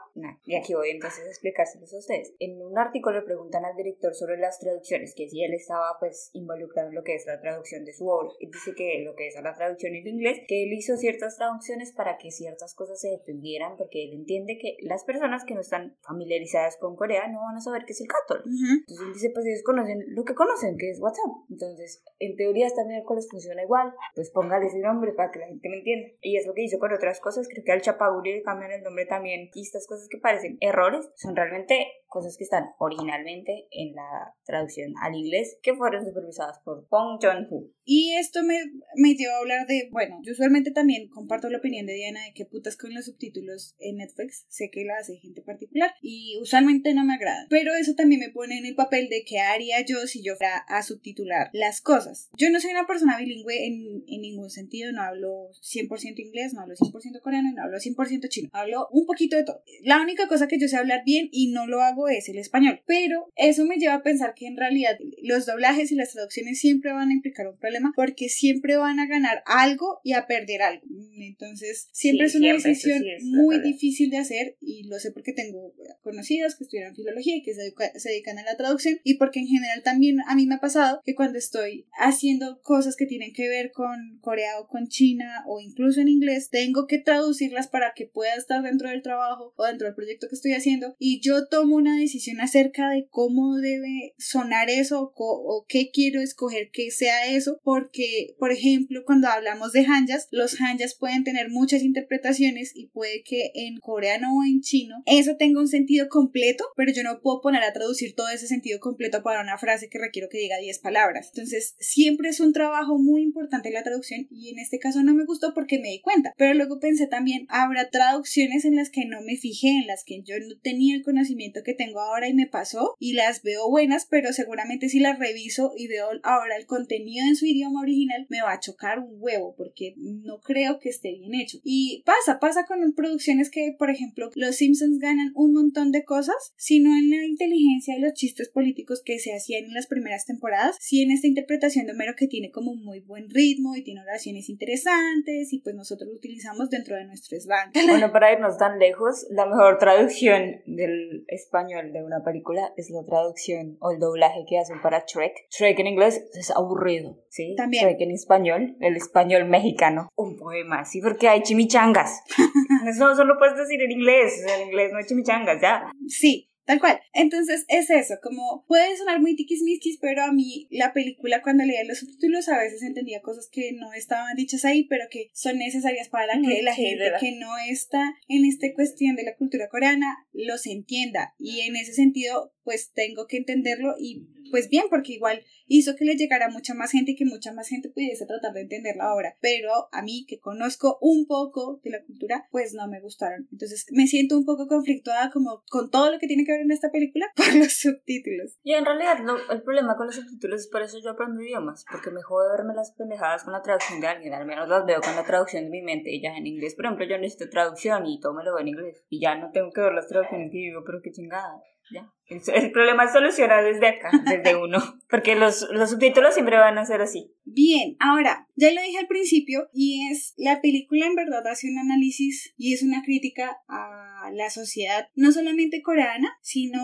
Y aquí voy entonces a explicárselos a ustedes. En un artículo le preguntan al director sobre las traducciones, que si él estaba pues involucrado en lo que es la traducción de su obra. Y dice que lo que es la traducción en inglés, que él hizo ciertas traducciones para que ciertas cosas se entendieran, porque él entiende que las personas que no están familiarizadas con Corea no van a saber qué es el catol. Entonces él dice, pues ellos conocen lo que conocen, que es WhatsApp. Entonces, en teoría esta miércoles funciona igual, pues póngale ese nombre para que la gente me entienda. Y es lo que hizo con otras cosas, creo que al Chapaguri le cambian el nombre también. Y estas cosas que parecen errores son realmente cosas que están originalmente en la traducción al inglés que fueron supervisadas por Pong Jong-hoo. Y esto me, me lleva a hablar de, bueno, yo usualmente también comparto la opinión de Diana de que putas con los subtítulos en Netflix, sé que la hace gente particular y usualmente no me agrada, pero eso también me pone en el papel de qué haría yo si yo fuera a subtitular las cosas. Yo no soy una persona bilingüe en, en ningún sentido, no hablo 100% inglés, no hablo 100% coreano, no hablo 100% chino, hablo un poquito de todo. La única cosa que yo sé hablar bien y no lo hago es el español. Pero eso me lleva a pensar que en realidad los doblajes y las traducciones siempre van a implicar un problema porque siempre van a ganar algo y a perder algo. Entonces, siempre es una decisión muy difícil de hacer y lo sé porque tengo conocidos que estudian filología y que se, se dedican a la traducción y porque en general también a mí me ha pasado que cuando estoy haciendo cosas que tienen que ver con Corea o con China o incluso en inglés, tengo que traducirlas para que pueda estar dentro del trabajo o dentro del proyecto que estoy haciendo y yo tomo una decisión acerca de cómo debe sonar eso o, qué quiero escoger que sea eso, porque, por ejemplo, cuando hablamos de hanjas, los hanjas pueden tener muchas interpretaciones y puede que en coreano o en chino eso tenga un sentido completo, pero yo no puedo poner a traducir todo ese sentido completo para una frase que requiero que diga 10 palabras. Entonces, siempre es un trabajo muy importante la traducción y en este caso no me gustó porque me di cuenta, pero luego pensé también, habrá traducciones en las que no me fijé, en las que yo no tenía el conocimiento que tengo ahora y me pasó y las veo buenas, pero seguramente si las reviso y veo ahora el contenido en su idioma original me va a chocar un huevo porque no creo que esté bien hecho. Y pasa, pasa con producciones que, por ejemplo, los Simpsons ganan un montón de cosas, sino en la inteligencia de los chistes políticos que se hacían en las primeras temporadas, si en esta interpretación de Homero que tiene como muy buen ritmo y tiene oraciones interesantes y pues nosotros lo utilizamos dentro de nuestro slang. Bueno, para irnos tan lejos, la mejor traducción del español de una película es la traducción o el doblaje que hacen para Shrek. Shrek en inglés es aburrido, ¿sí? También. Shrek en español, el español mexicano. Un poema, sí, porque hay chimichangas. Eso solo puedes decir en inglés, en inglés no hay chimichangas, ya. Sí, Tal cual. Entonces es eso, como puede sonar muy tiquismiquis, pero a mí la película cuando leía los subtítulos a veces entendía cosas que no estaban dichas ahí, pero que son necesarias para que la gente que no está en esta cuestión de la cultura coreana los entienda. Y en ese sentido, pues tengo que entenderlo y pues bien, porque igual hizo que le llegara mucha más gente y que mucha más gente pudiese tratar de entenderla ahora. Pero a mí, que conozco un poco de la cultura, pues no me gustaron. Entonces me siento un poco conflictuada como con todo lo que tiene que ver en esta película por los subtítulos. Y en realidad el problema con los subtítulos es por eso yo aprendo idiomas, porque me jode verme las pendejadas con la traducción de alguien, al menos las veo con la traducción de mi mente ya en inglés. Por ejemplo, yo necesito traducción y todo me lo veo en inglés y ya no tengo que ver las traducciones que digo, pero qué chingada. Ya. El, problema es solucionar desde acá, desde uno, porque los, los subtítulos siempre van a ser así. Bien, ahora, ya lo dije al principio, y es, la película en verdad hace un análisis y es una crítica a la sociedad, no solamente coreana, sino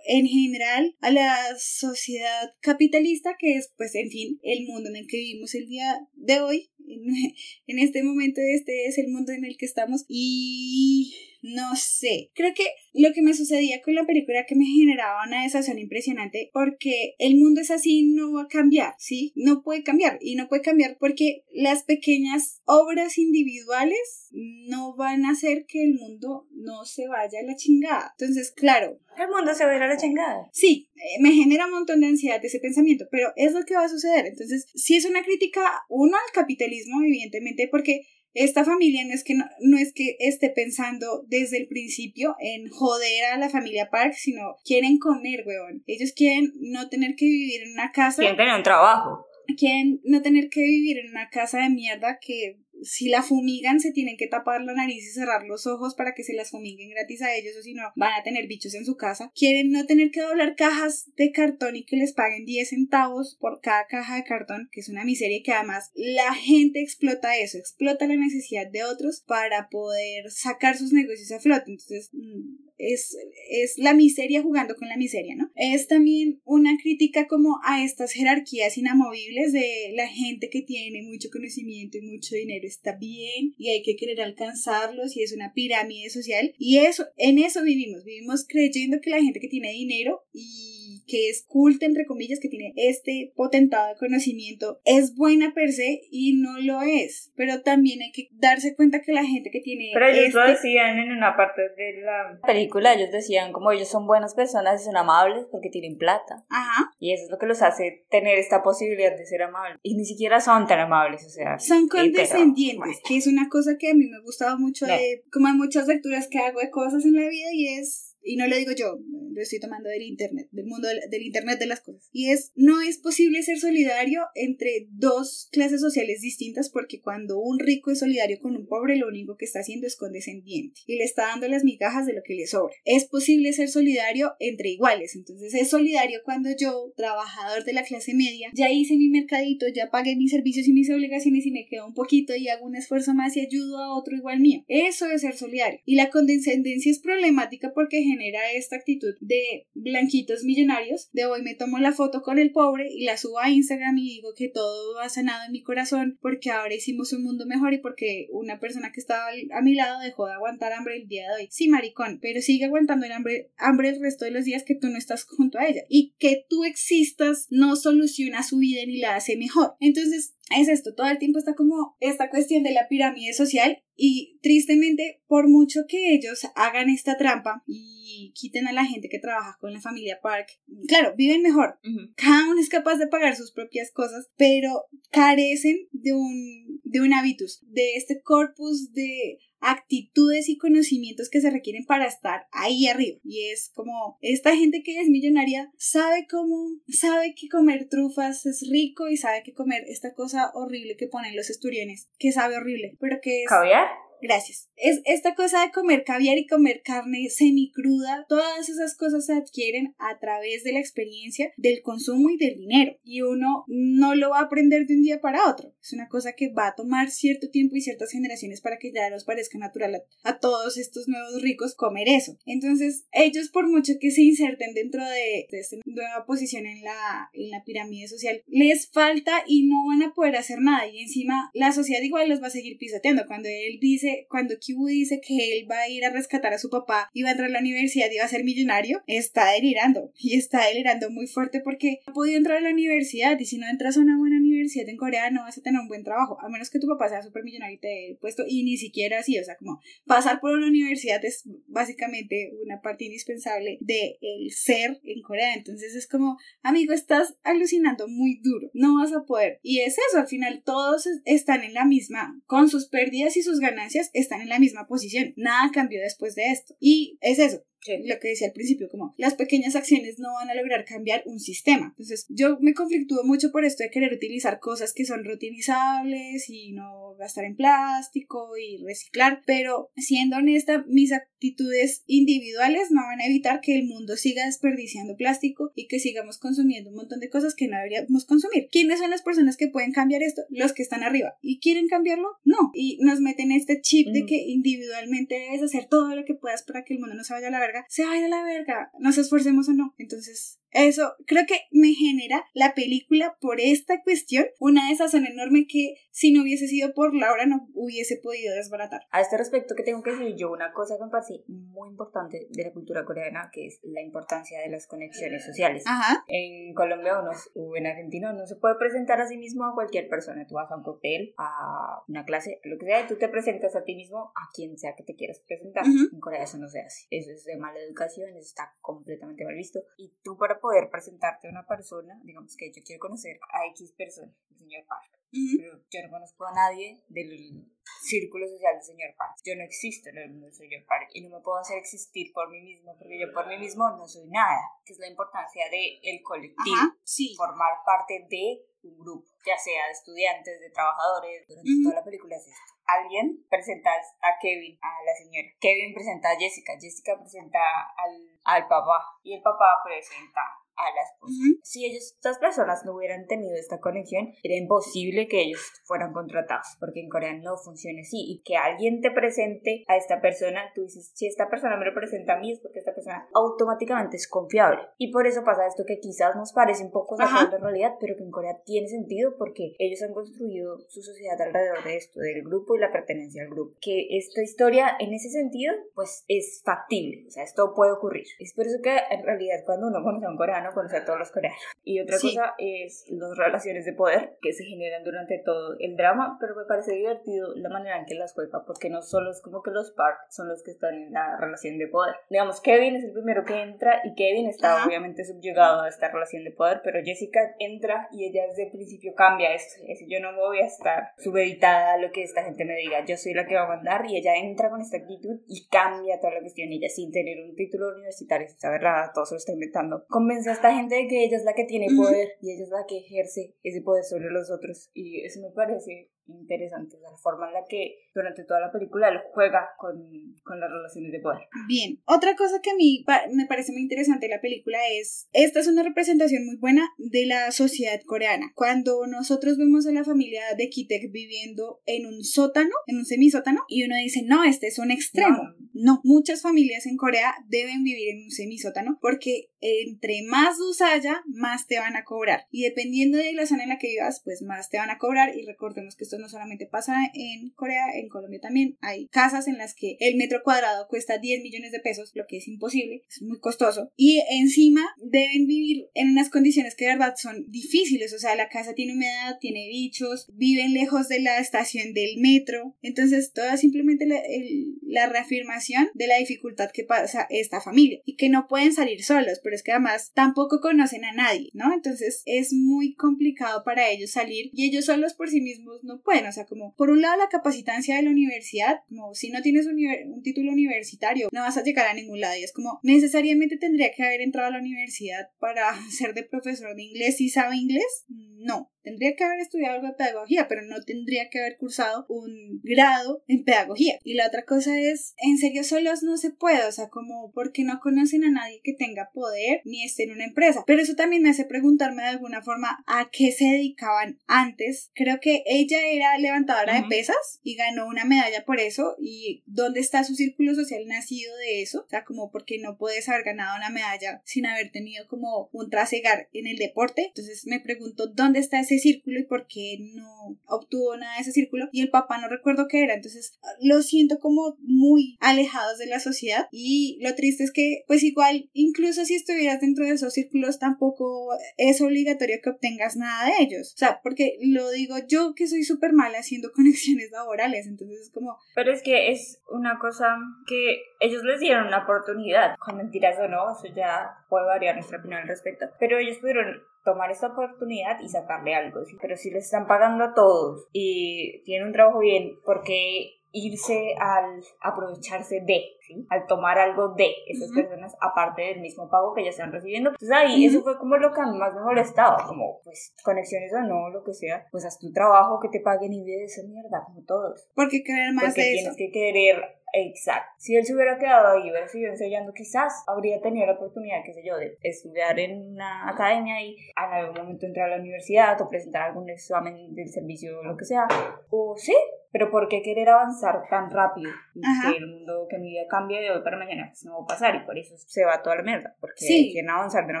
en general a la sociedad capitalista, que es, pues, en fin, el mundo en el que vivimos el día de hoy. En, en este momento, este es el mundo en el que estamos, y no sé. Creo que lo que me sucedía con la película que me generaba una desazón impresionante porque el mundo es así, no va a cambiar, ¿sí? No puede cambiar y no puede cambiar porque las pequeñas obras individuales no van a hacer que el mundo no se vaya a la chingada. Entonces, claro. El mundo se va a ir a la chingada. Sí, eh, me genera un montón de ansiedad ese pensamiento, pero es lo que va a suceder. Entonces, si es una crítica, uno, al capitalismo, evidentemente, porque esta familia no es que no, es que esté pensando desde el principio en joder a la familia Park, sino quieren comer, weón. Ellos quieren no tener que vivir en una casa. Quieren tener un trabajo. Quieren no tener que vivir en una casa de mierda que si la fumigan se tienen que tapar la nariz y cerrar los ojos para que se las fumiguen gratis a ellos o si no van a tener bichos en su casa. Quieren no tener que doblar cajas de cartón y que les paguen 10 centavos por cada caja de cartón, que es una miseria que además la gente explota eso, explota la necesidad de otros para poder sacar sus negocios a flote. Entonces, mm, es, es la miseria jugando con la miseria, ¿no? Es también una crítica como a estas jerarquías inamovibles de la gente que tiene mucho conocimiento y mucho dinero está bien y hay que querer alcanzarlos y es una pirámide social. Y eso, en eso vivimos, vivimos creyendo que la gente que tiene dinero y que es culta, entre comillas, que tiene este potentado de conocimiento, es buena per se y no lo es. Pero también hay que darse cuenta que la gente que tiene. Pero ellos lo este decían en una parte de la película, ellos decían como ellos son buenas personas y son amables porque tienen plata. Ajá. Y eso es lo que los hace tener esta posibilidad de ser amables. Y ni siquiera son tan amables, o sea. Son pero, condescendientes, que es una cosa que a mí me ha gustado mucho No. de, como hay muchas lecturas que hago de cosas en la vida y es y no lo digo yo, lo estoy tomando del internet, del mundo del, del internet de las cosas. Y es, no es posible ser solidario entre dos clases sociales distintas porque cuando un rico es solidario con un pobre, lo único que está haciendo es condescendiente y le está dando las migajas de lo que le sobra. Es posible ser solidario entre iguales, entonces es solidario cuando yo, trabajador de la clase media, ya hice mi mercadito, ya pagué mis servicios y mis obligaciones y me quedo un poquito y hago un esfuerzo más y ayudo a otro igual mío. Eso es ser solidario. Y la condescendencia es problemática porque genera esta actitud de blanquitos millonarios, de hoy me tomo la foto con el pobre y la subo a Instagram y digo que todo ha sanado en mi corazón porque ahora hicimos un mundo mejor y porque una persona que estaba a mi lado dejó de aguantar hambre el día de hoy. Sí, maricón, pero sigue aguantando el hambre, hambre el resto de los días que tú no estás junto a ella. Y que tú existas no soluciona su vida ni la hace mejor. Entonces, es esto, todo el tiempo está como esta cuestión de la pirámide social y tristemente por mucho que ellos hagan esta trampa y quiten a la gente que trabaja con la familia Park, claro, viven mejor, cada uno es capaz de pagar sus propias cosas, pero carecen de un, de un hábitus, de este corpus de actitudes y conocimientos que se requieren para estar ahí arriba. Y es como esta gente que es millonaria sabe cómo, sabe que comer trufas es rico y sabe que comer esta cosa horrible que ponen los esturiones, que sabe horrible, pero que es... ¿Caviar? Gracias. Es esta cosa de comer caviar y comer carne semicruda, todas esas cosas se adquieren a través de la experiencia del consumo y del dinero. Y uno no lo va a aprender de un día para otro. Es una cosa que va a tomar cierto tiempo y ciertas generaciones para que ya nos parezca natural a, todos estos nuevos ricos comer eso. Entonces, ellos por mucho que se inserten dentro de, de esta nueva posición en la, en la pirámide social, les falta y no van a poder hacer nada. Y encima la sociedad igual los va a seguir pisoteando. Cuando él dice, cuando Kibu dice que él va a ir a rescatar a su papá y va a entrar a la universidad y va a ser millonario, está delirando. Y está delirando muy fuerte porque no ha podido entrar a la universidad. Y si no entras a una buena universidad en Corea, no vas a tener un buen trabajo. A menos que tu papá sea súper millonario y te dé el puesto. Y ni siquiera así. O sea, como pasar por una universidad es básicamente una parte indispensable de el ser en Corea. Entonces es como, amigo, estás alucinando muy duro. No vas a poder. Y es eso, al final todos es- están en la misma, con sus pérdidas y sus ganancias, están en la misma posición. Nada cambió después de esto. Y es eso. Lo que decía al principio, como las pequeñas acciones no van a lograr cambiar un sistema. Entonces, yo me conflictúo mucho por esto de querer utilizar cosas que son reutilizables y no gastar en plástico y reciclar, pero siendo honesta, mis actitudes individuales no van a evitar que el mundo siga desperdiciando plástico y que sigamos consumiendo un montón de cosas que no deberíamos consumir. ¿Quiénes son las personas que pueden cambiar esto? Los que están arriba. ¿Y quieren cambiarlo? No. Y nos meten este chip de Ujú. que individualmente debes hacer todo lo que puedas para que el mundo no se vaya a la verga. Se vaya a la verga. Nos esforcemos o no. Entonces, Eso creo que me genera la película por esta cuestión una desazón enorme que si no hubiese sido por Laura no hubiese podido desbaratar. A este respecto que tengo que decir yo una cosa que me parece muy importante de la cultura coreana que es la importancia de las conexiones sociales. Ajá. En Colombia o, no- o en Argentina no se puede presentar a sí mismo a cualquier persona. Tú vas a un cóctel, a una clase, lo que sea, y tú te presentas a ti mismo a quien sea que te quieras presentar. En Corea eso no se hace. Eso es de mala educación, eso está completamente mal visto. Y tú para poder presentarte a una persona, digamos que yo quiero conocer a X persona, el señor Park, pero yo no conozco a nadie del círculo social del señor Park. Yo no existo en el mundo del señor Park y no me puedo hacer existir por mí mismo porque yo por mí mismo no soy nada, que es la importancia del el colectivo Ajá. Sí. formar parte de un grupo, ya sea de estudiantes, de trabajadores, durante toda la película es esto. Alguien presenta a Kevin, a la señora. Kevin presenta a Jessica, Jessica presenta al, al papá y el papá presenta a la esposa. Ujú. Si ellos, estas personas no hubieran tenido esta conexión, era imposible que ellos fueran contratados, porque en Corea no funciona así. Y que alguien te presente a esta persona, tú dices, si esta persona me lo presenta a mí, es porque esta persona automáticamente es confiable. Y por eso pasa esto que quizás nos parece un poco sacado de realidad, pero que en Corea tiene sentido porque ellos han construido su sociedad alrededor de esto, del grupo y la pertenencia al grupo. Que esta historia, en ese sentido, pues es factible. O sea, esto puede ocurrir. Es por eso que en realidad cuando uno conoce a un coreano, conoce a todos los coreanos. Y otra Sí. cosa es las relaciones de poder que se generan durante todo el drama, pero me parece divertido la manera en que las juega, porque no solo es como que los Park son los que están en la relación de poder. Digamos, Kevin es el primero que entra y Kevin está Ajá. obviamente subyugado a esta relación de poder, pero Jessica entra y ella desde el principio cambia esto. Es decir, yo no voy a estar supeditada a lo que esta gente me diga, yo soy la que va a mandar y ella entra con esta actitud y cambia toda la cuestión. Ella sin tener un título universitario, sin saber nada, todo se lo está inventando. Convence a esta gente que ella es la que tiene poder y ella es la que ejerce ese poder sobre los otros. Y eso me parece interesante, la forma en la que durante toda la película él juega con, con las relaciones de poder. Bien, otra cosa que a mí me parece muy interesante de la película es, esta es una representación muy buena de la sociedad coreana. Cuando nosotros vemos a la familia de Kitek viviendo en un sótano, en un semisótano, y uno dice, no, este es un extremo. No, muchas familias en Corea deben vivir en un semisótano porque entre más luz haya, más te van a cobrar. Y dependiendo de la zona en la que vivas, pues más te van a cobrar. Y recordemos que esto no solamente pasa en Corea, en Colombia también hay casas en las que el metro cuadrado cuesta 10 millones de pesos, lo que es imposible, es muy costoso. Y encima deben vivir en unas condiciones que de verdad son difíciles. O sea, la casa tiene humedad, tiene bichos, viven lejos de la estación del metro. Entonces, toda simplemente la, el- la reafirmación de la dificultad que pasa esta familia y que no pueden salir solos, pero es que además tampoco conocen a nadie, ¿no? Entonces es muy complicado para ellos salir y ellos solos por sí mismos no pueden, o sea, como por un lado la capacitancia de la universidad, como si no tienes univer- un título universitario no vas a llegar a ningún lado y es como necesariamente tendría que haber entrado a la universidad para ser de profesor de inglés si sabe inglés, no, tendría que haber estudiado algo de pedagogía, pero no tendría que haber cursado un grado en pedagogía. Y la otra cosa es, en serio, solos no se puede, o sea, como porque no conocen a nadie que tenga poder ni esté en una empresa. Pero eso también me hace preguntarme de alguna forma a qué se dedicaban antes. Creo que ella era levantadora de pesas y ganó una medalla por eso. ¿Y dónde está su círculo social nacido de eso? O sea, como porque no puedes haber ganado una medalla sin haber tenido como un trasegar en el deporte. Entonces me pregunto dónde está ese círculo y por qué no obtuvo nada de ese círculo. Y el papá no recuerdo qué era. Entonces lo siento como muy alejados de la sociedad. Y lo triste es que, pues igual, incluso si estuvieras dentro de esos círculos, tampoco es obligatorio que obtengas nada de ellos. O sea, porque lo digo yo que soy súper mala haciendo conexiones laborales. Entonces es como, Pero es que es una cosa que ellos les dieron una oportunidad, con mentiras o no, eso ya puede variar nuestra opinión al respecto, pero ellos pudieron tomar esta oportunidad y sacarle algo, ¿sí? pero si les están pagando a todos y tienen un trabajo bien, porque irse al aprovecharse de, ¿sí? al tomar algo de esas Ujú. personas aparte del mismo pago que ya están recibiendo. Entonces ahí Ujú. eso fue como lo que a mí más me molestaba, como pues conexiones o no, lo que sea, pues haz tu trabajo, que te paguen y vive de esa mierda, como todos. ¿por qué querer más Porque de tienes eso? que querer, exacto. Si él se hubiera quedado ahí y hubiera seguido ensayando, quizás habría tenido la oportunidad, qué sé yo, de estudiar en una academia y en algún momento entrar a la universidad o presentar algún examen del servicio o lo que sea. O sí, pero ¿por qué querer avanzar tan rápido? Y Ajá. que el mundo, que mi vida cambie de hoy para mañana, pues no va a pasar y por eso se va toda la mierda, porque Sí. quieren avanzar de una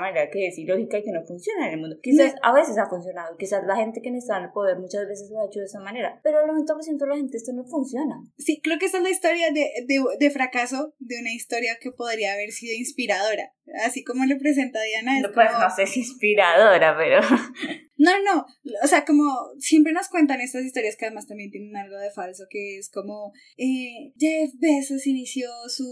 manera que es ilógica y que no funciona en el mundo. Quizás a veces ha funcionado, quizás la gente que está en el poder muchas veces lo ha hecho de esa manera, pero el 90% de la gente esto no funciona. Sí, creo que esta es la historia de, de, de fracaso de una historia que podría haber sido inspiradora. Así como le presenta Diana. es No, pues como- no sé si inspiradora, pero... No, no, o sea, como siempre nos cuentan estas historias que además también tienen algo de falso, que es como eh, Jeff Bezos inició su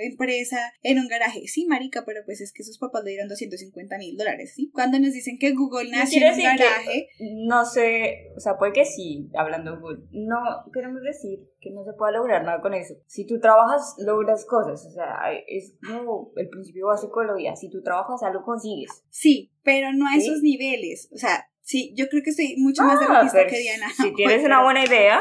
empresa en un garaje. Sí, marica, pero pues es que sus papás le dieron 250 mil dólares, ¿sí? Cuando nos dicen que Google nació en un que- garaje, No sé, o sea, puede que sí, hablando de Google. No queremos decir que no se pueda lograr nada con eso. Si tú trabajas, logras cosas. O sea, es como el principio básico de la vida. Si tú trabajas, algo consigues. sí, pero no a ¿Sí? esos niveles. O sea, sí, yo creo que estoy mucho más Ah, derrotista que Diana. Si tienes una buena idea,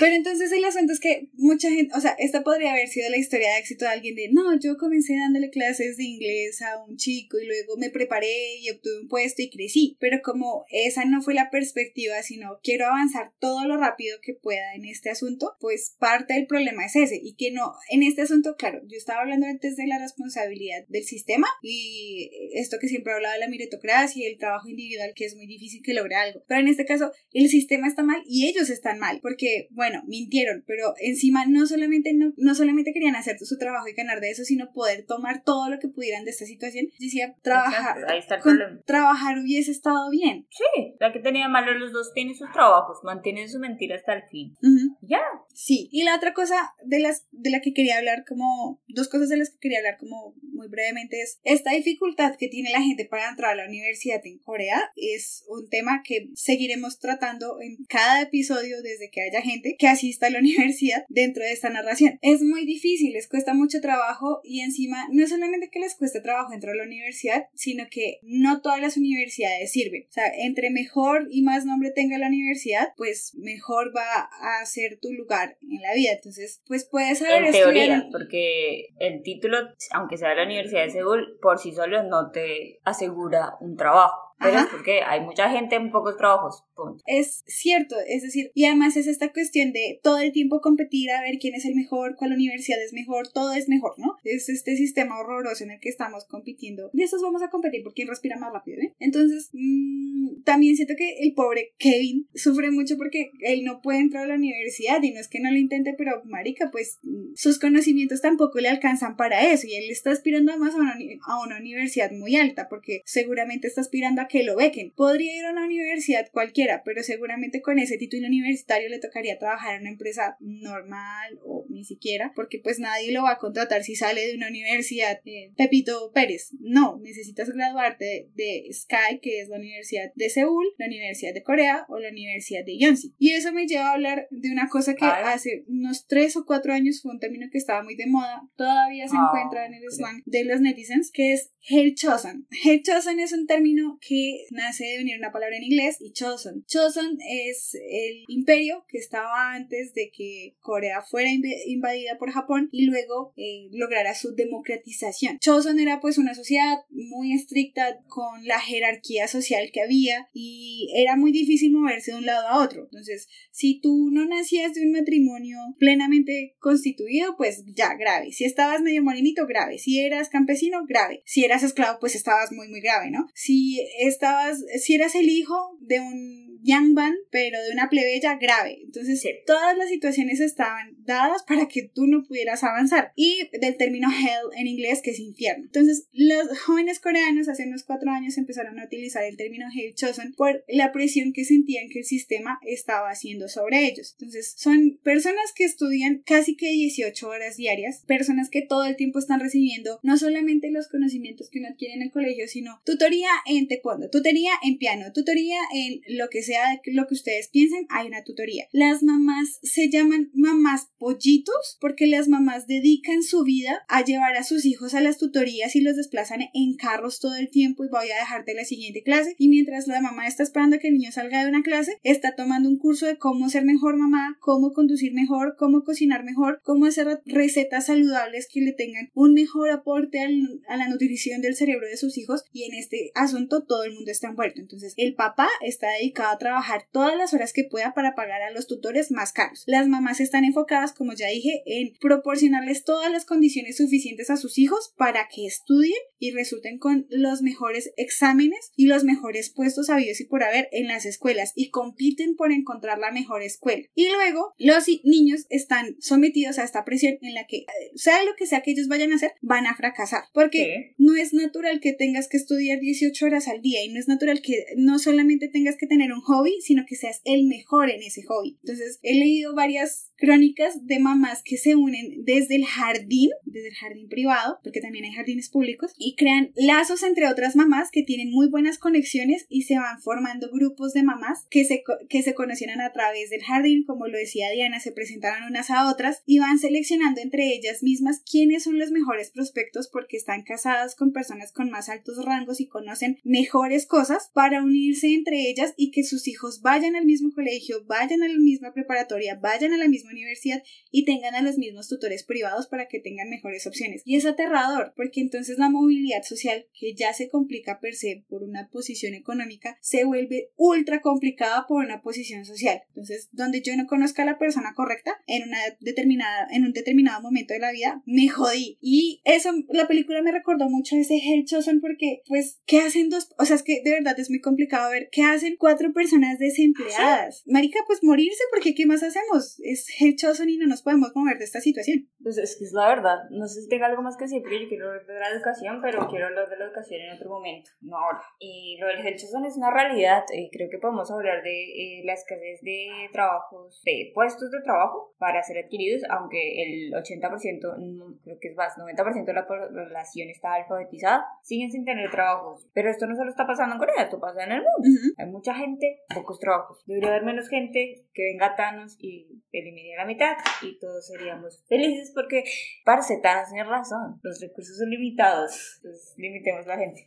Pero entonces el asunto es que mucha gente, o sea, esta podría haber sido la historia de éxito de alguien de, no, yo comencé dándole clases de inglés a un chico y luego me preparé y obtuve un puesto y crecí. Pero como esa no fue la perspectiva, sino quiero avanzar todo lo rápido que pueda en este asunto, pues parte del problema es ese. Y que no, en este asunto, claro, yo estaba hablando antes de la responsabilidad del sistema y esto que siempre he hablado de la meritocracia y el trabajo individual, que es muy difícil que logre algo. Pero en este caso, el sistema está mal y ellos están mal, porque, bueno, mintieron, pero encima no solamente, no, no solamente querían hacer su trabajo y ganar de eso, sino poder tomar todo lo que pudieran de esta situación. Yo decía, trabajar, Exacto, ahí está el con- trabajar hubiese estado bien. Sí, la que tenía malo los dos tienen sus trabajos, mantienen su mentira hasta el fin. Ujú. Ya. Sí, y la otra cosa de las de la que quería hablar como dos cosas de las que quería hablar como muy brevemente es esta dificultad que tiene la gente para entrar a la universidad en Corea es un tema que seguiremos tratando en cada episodio desde que haya gente que asista a la universidad dentro de esta narración. Es muy difícil, les cuesta mucho trabajo y encima no solamente que les cueste trabajo entrar a la universidad, sino que no todas las universidades sirven. O sea, entre mejor y más nombre tenga la universidad, pues mejor va a ser tu lugar en la vida. Entonces, pues puedes saber En teoría, en- porque el título, aunque sea de la Universidad de Seúl, por sí solo no te asegura un trabajo. Pero Ajá. es porque hay mucha gente en pocos trabajos. Punto. Es cierto, es decir, y además es esta cuestión de todo el tiempo competir a ver quién es el mejor, cuál universidad es mejor, todo es mejor, ¿no? Es este sistema horroroso en el que estamos compitiendo. De estos vamos a competir por quién respira más rápido, ¿eh? Entonces, mm, también siento que el pobre Kevin sufre mucho porque él no puede entrar a la universidad y no es que no lo intente, pero marica, pues mm, sus conocimientos tampoco le alcanzan para eso y él está aspirando además a una, a una universidad muy alta porque seguramente está aspirando a que lo bequen. Podría ir a una universidad cualquiera, pero seguramente con ese título universitario le tocaría trabajar en una empresa normal o ni siquiera, porque pues nadie lo va a contratar si sale de una universidad eh, Pepito Pérez. No, necesitas graduarte de, de Sky, que es la Universidad de Seúl, la Universidad de Corea o la Universidad de Yonsei. Y eso me lleva a hablar de una cosa que Ay. hace unos tres o cuatro años fue un término que estaba muy de moda, todavía se Ah, encuentra en el slang de los netizens, que es Hair Chosen. Chosen es un término que nace de venir una palabra en inglés y Chosen. Chosen es el imperio que estaba antes de que Corea fuera inv- invadida por Japón y luego eh, lograra su democratización. Chosen era pues una sociedad muy estricta con la jerarquía social que había y era muy difícil moverse de un lado a otro. Entonces, si tú no nacías de un matrimonio plenamente constituido, pues ya, grave. Si estabas medio morenito, grave. Si eras campesino, grave. Si eras esclavo, pues estabas muy, muy grave, ¿no? Si estabas, si eras el hijo de un Yangban, pero de una plebeya grave. Entonces, Sí. todas las situaciones estaban dadas para que tú no pudieras avanzar. Y del término hell en inglés, que es infierno. Entonces, los jóvenes coreanos hace unos cuatro años empezaron a utilizar el término hell chosen por la presión que sentían que el sistema estaba haciendo sobre ellos. Entonces, son personas que estudian casi que 18 horas diarias, personas que todo el tiempo están recibiendo no solamente los conocimientos que uno adquiere en el colegio, sino tutoría en taekwondo, tutoría en piano, tutoría en lo que sea de lo que ustedes piensen, hay una tutoría. Las mamás se llaman mamás pollitos porque las mamás dedican su vida a llevar a sus hijos a las tutorías y los desplazan en carros todo el tiempo y voy a dejarte la siguiente clase y mientras la mamá está esperando a que el niño salga de una clase, está tomando un curso de cómo ser mejor mamá, cómo conducir mejor, cómo cocinar mejor, cómo hacer recetas saludables que le tengan un mejor aporte a la nutrición del cerebro de sus hijos y en este asunto todo el mundo está envuelto. Entonces el papá está dedicado a trabajar todas las horas que pueda para pagar a los tutores más caros. Las mamás están enfocadas, como ya dije, en proporcionarles todas las condiciones suficientes a sus hijos para que estudien y resulten con los mejores exámenes y los mejores puestos habidos y por haber en las escuelas y compiten por encontrar la mejor escuela. Y luego los niños están sometidos a esta presión en la que, eh, sea lo que sea que ellos vayan a hacer, van a fracasar. Porque no es natural que tengas que estudiar 18 horas al día y no es natural que no solamente tengas que tener un hobby, sino que seas el mejor en ese hobby. Entonces, he leído varias crónicas de mamás que se unen desde el jardín, desde el jardín privado, porque también hay jardines públicos, y crean lazos entre otras mamás que tienen muy buenas conexiones y se van formando grupos de mamás que se, que se conocieron a través del jardín, como lo decía Diana, se presentaron unas a otras y van seleccionando entre ellas mismas quiénes son los mejores prospectos porque están casadas con personas con más altos rangos y conocen mejores cosas para unirse entre ellas y que sus hijos vayan al mismo colegio, vayan a la misma preparatoria, vayan a la misma universidad y tengan a los mismos tutores privados para que tengan mejores opciones. Y es aterrador porque entonces la movilidad social, que ya se complica per se por una posición económica, se vuelve ultra complicada por una posición social. Entonces, donde yo no conozca a la persona correcta en una determinada, en un determinado momento de la vida, me jodí. Y eso, la película me recordó mucho a ese Hell Chosen porque, pues, ¿qué hacen dos? O sea, es que de verdad es muy complicado ver qué hacen cuatro personas desempleadas. Marica, pues morirse porque ¿qué más hacemos? Es Hell Chosen y no nos podemos mover de esta situación. Pues es que es la verdad. No sé si tenga algo más que decir, porque yo quiero hablar de la educación, pero quiero hablar de la educación en otro momento, no ahora. Y lo del Hell Chosen es una realidad. y creo que podemos hablar de eh, la escasez de trabajos, de puestos de trabajo para ser adquiridos, aunque el 80%, creo que es más, 90% de la población está alfabetizada, siguen sin tener trabajos. Pero esto no solo está pasando en Corea, esto pasa en el mundo. Hay mucha gente, pocos trabajos. Debería haber menos gente que venga a Thanos y elimine la mitad y todos seríamos felices porque, parce, Thanos tiene razón. Los recursos son limitados, limitemos la gente.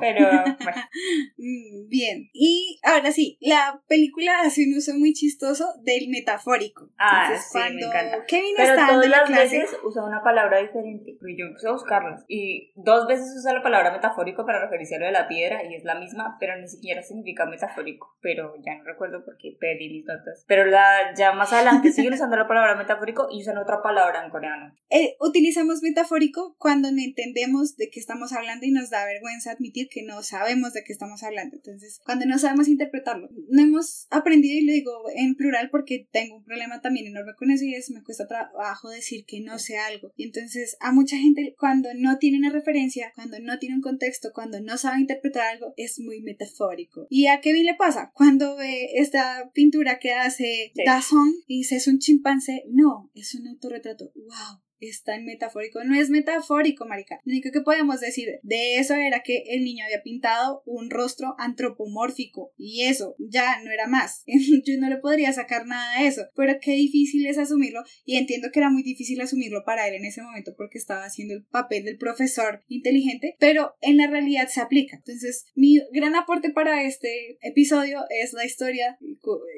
Pero bueno. Mm, Bien. Y ahora sí, la película hace un uso muy chistoso del metafórico. Ah, Entonces, sí, cuando me encanta. Kevin Pero está todas la las clase. veces usa una palabra diferente. Porque yo empecé a buscarlas. Y dos veces usa la palabra metafórico para referirse a lo de la piedra. Y es la misma, pero ni siquiera significa metafórico. Pero ya no recuerdo por qué perdí mis notas. Pero la, ya más adelante siguen usando la palabra metafórico y usan otra palabra en coreano. Eh, utilizamos metafórico cuando no entendemos de qué estamos hablando y nos da vergüenza admitir que no sabemos de qué estamos hablando. Entonces, cuando no sabemos interpretarlo, no hemos aprendido, y lo digo en plural porque tengo un problema también enorme con eso y es me cuesta trabajo decir que no sé algo. Y entonces, a mucha gente, cuando no tiene una referencia, cuando no tiene un contexto, cuando no sabe interpretar algo, es muy metafórico. ¿Y a Kevin le pasa? Cuando ve esta pintura que hace Sí. Dazón y dice es un chimpancé, no, es un autorretrato. ¡Wow! Es tan metafórico. No es metafórico, marica. Lo único que podemos decir de eso era que el niño había pintado un rostro antropomórfico y eso ya no era más. Yo no le podría sacar nada de eso, pero qué difícil es asumirlo y entiendo que era muy difícil asumirlo para él en ese momento porque estaba haciendo el papel del profesor inteligente, pero en la realidad se aplica. Entonces, mi gran aporte para este episodio es la historia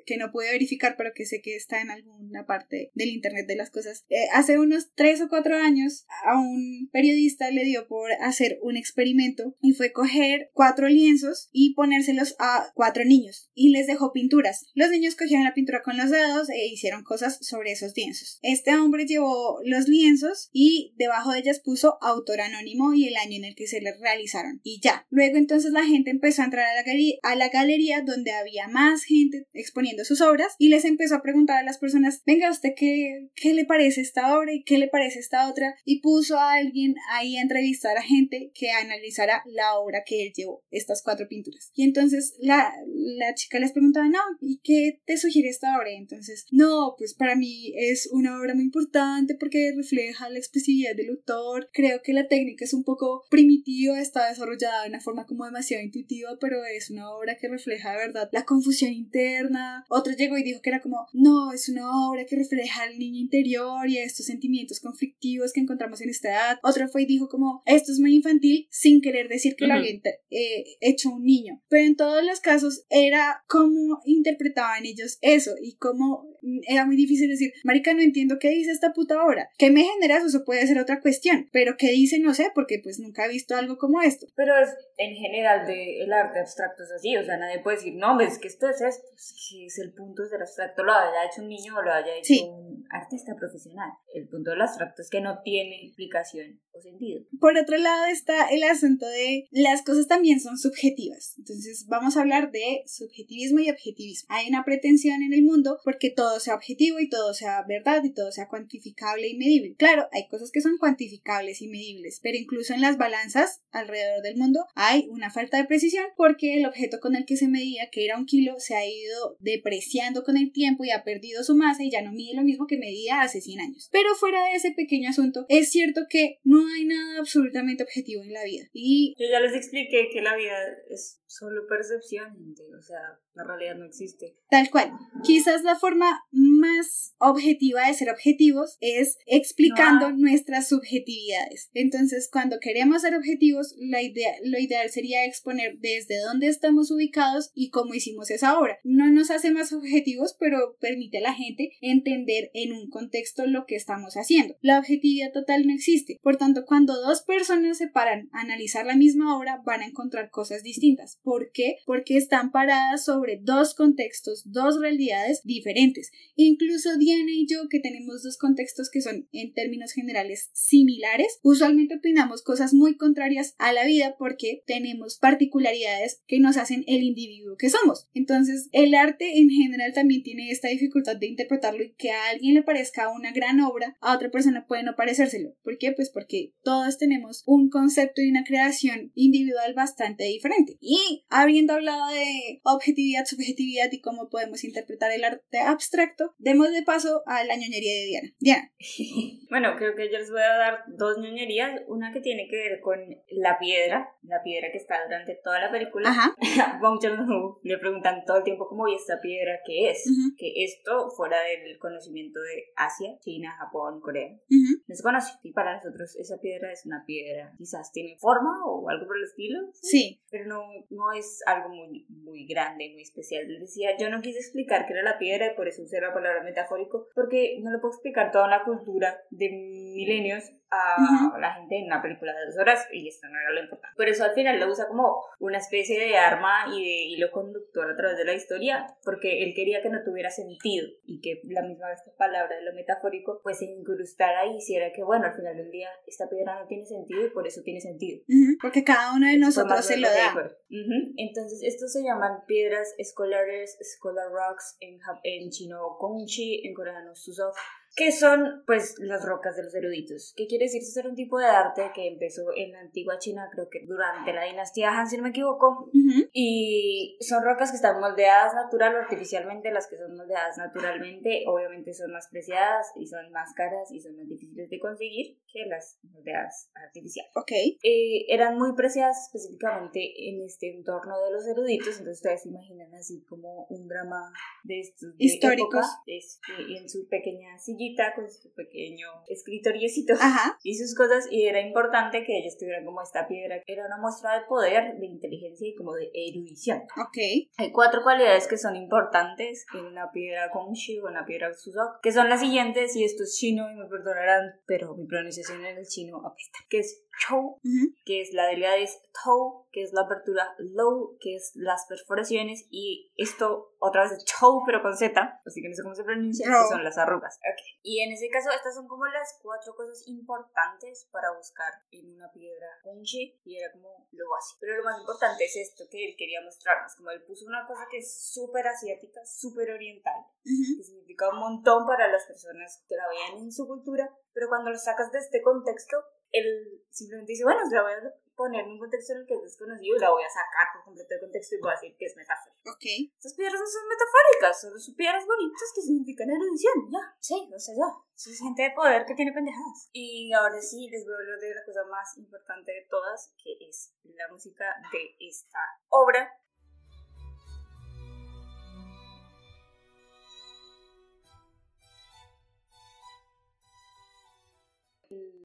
que no pude verificar, pero que sé que está en alguna parte del Internet de las cosas. Eh, hace unos tres o cuatro años a un periodista le dio por hacer un experimento y fue coger cuatro lienzos y ponérselos a cuatro niños y les dejó pinturas. Los niños cogieron la pintura con los dedos e hicieron cosas sobre esos lienzos. Este hombre llevó los lienzos y debajo de ellas puso autor anónimo y el año en el que se les realizaron y ya. Luego entonces la gente empezó a entrar a la, galería, a la galería donde había más gente exponiendo sus obras y les empezó a preguntar a las personas, venga usted qué, qué le parece esta obra y qué le esta otra y puso a alguien ahí a entrevistar a gente que analizara la obra que él llevó, estas cuatro pinturas. Y entonces la, la chica les preguntaba, no, ¿y qué te sugiere esta obra? Entonces, no, pues para mí es una obra muy importante porque refleja la expresividad del autor. Creo que la técnica es un poco primitiva, está desarrollada de una forma como demasiado intuitiva, pero es una obra que refleja de verdad la confusión interna. Otro llegó y dijo que era como, no, es una obra que refleja al niño interior y estos sentimientos conflictivos que encontramos en esta edad. Otro fue y dijo como, esto es muy infantil, sin querer decir que lo Ujú. había eh, hecho un niño. Pero en todos los casos era cómo interpretaban ellos eso y cómo mm, era muy difícil decir, marica, no entiendo qué dice esta puta obra. ¿Qué me genera eso? Eso puede ser otra cuestión. Pero qué dice, no sé, porque pues nunca he visto algo como esto. Pero es en general de el arte abstracto es así, o sea, nadie puede decir, no, es que esto es esto, es que es el punto del abstracto, lo haya hecho un niño o lo haya hecho Sí. un artista profesional. El punto del abstracto es que no tiene explicación o sentido. Por otro lado está el asunto de las cosas también son subjetivas. Entonces vamos a hablar de subjetivismo y objetivismo. Hay una pretensión en el mundo porque todo sea objetivo y todo sea verdad y todo sea cuantificable y medible. Claro, hay cosas que son cuantificables y medibles, pero incluso en las balanzas alrededor del mundo hay una falta de precisión porque el objeto con el que se medía, que era un kilo, se ha ido depreciando con el tiempo y ha perdido su masa y ya no mide lo mismo que medía hace 100 años. Pero fuera de ese pequeño asunto, es cierto que no hay nada absolutamente objetivo en la vida. Y Yo ya les expliqué que la vida es solo percepción, o sea, la realidad no existe. Tal cual. Quizás la forma más objetiva de ser objetivos es explicando Ah. nuestras subjetividades. Entonces, cuando queremos ser objetivos, la idea, lo ideal sería exponer desde dónde estamos ubicados y cómo hicimos esa obra. No nos hace más objetivos, pero permite a la gente entender en un contexto lo que estamos haciendo. La objetividad total no existe. Por tanto, cuando dos personas se paran a analizar la misma obra, van a encontrar cosas distintas. ¿Por qué? Porque están paradas sobre dos contextos, dos realidades diferentes. Incluso Diana y yo, que tenemos dos contextos que son en términos generales similares, usualmente opinamos cosas muy contrarias a la vida porque tenemos particularidades que nos hacen el individuo que somos. Entonces, el arte en general también tiene esta dificultad de interpretarlo y que a alguien le parezca una gran obra, a otra persona puede no parecérselo. ¿Por qué? Pues porque todos tenemos un concepto y una creación individual bastante diferente. Y habiendo hablado de objetividad, subjetividad y cómo podemos interpretar el arte abstracto, demos de paso a la ñoñería de Diana. Diana. Bueno, creo que yo les voy a dar dos ñoñerías. Una que tiene que ver con la piedra, la piedra que está durante toda la película. Ajá. A Bong Joon-ho le preguntan todo el tiempo cómo y esta piedra qué es. Ujú. Que esto fuera del conocimiento de Asia, China, Japón, Corea. Ujú. No se conoce. Y para nosotros esa piedra es una piedra. Quizás tiene forma o algo por el estilo. Sí. Pero no, no es algo muy, muy grande, muy especial. Les decía, yo no quise explicar qué era la piedra y por eso usé la palabra metafórico, porque no le puedo explicar toda una cultura de milenios a Ujú. la gente en una película de dos horas y esto no era lo importante. Por eso al final lo usa como una especie de arma y de hilo conductor a través de la historia, porque él quería que no tuviera sentido y que la misma esta palabra de lo metafórico pues se incrustara y hiciera que bueno, al final del día esta piedra no tiene sentido y por eso tiene sentido. Ujú. Porque cada uno de nosotros se lo da. dijo. Ujú. Entonces, estos se llaman piedras escolares, scholar rocks, en, en chino gongchi, en coreano susok, que son pues las rocas de los eruditos. ¿Qué quiere decir? Eso era un tipo de arte que empezó en la antigua China, creo que durante la dinastía Han, si no me equivoco, y son rocas que están moldeadas natural o artificialmente. Las que son moldeadas naturalmente, obviamente, son más preciadas y son más caras y son más difíciles de conseguir que las moldeadas artificiales Ok. eh, eran muy preciadas específicamente en este entorno de los eruditos, entonces ustedes se imaginan así como un drama de estos de Históricos. época, este, en su pequeña sillita con su pequeño escritoriecito Ajá. y sus cosas y era importante que ellos tuvieran como esta piedra era una muestra de poder, de inteligencia y como de erudición. Ok. Hay cuatro cualidades que son importantes en una piedra Gongshi o una piedra Susok, que son las siguientes, y esto es chino y me perdonarán, pero mi pronunciación en el chino apesta, que es Chou, que es la delgadez Tou, que es la apertura Low, que es las perforaciones, y esto otra vez es Chou, pero con Z, así que no sé cómo se pronuncia, Row. que son las arrugas. Ok. Y en ese caso, estas son como las cuatro cosas importantes para buscar en una piedra Gongshi, y era como lo básico. Pero lo más importante es esto que él quería mostrarnos, como él puso una cosa que es súper asiática, súper oriental, Ujú. que significa un montón para las personas que la veían en su cultura, pero cuando lo sacas de este contexto, él simplemente dice, bueno, la voy a poner en un contexto en el que es desconocido y la voy a sacar por completo de contexto y voy a decir que es metafórica. Ok. Estas piedras no son metafóricas, solo son piedras bonitas que significan erudición, ya, sí, o sea, ya. Es gente de poder que tiene pendejadas. Y ahora sí, les voy a hablar de la cosa más importante de todas, que es la música de esta obra.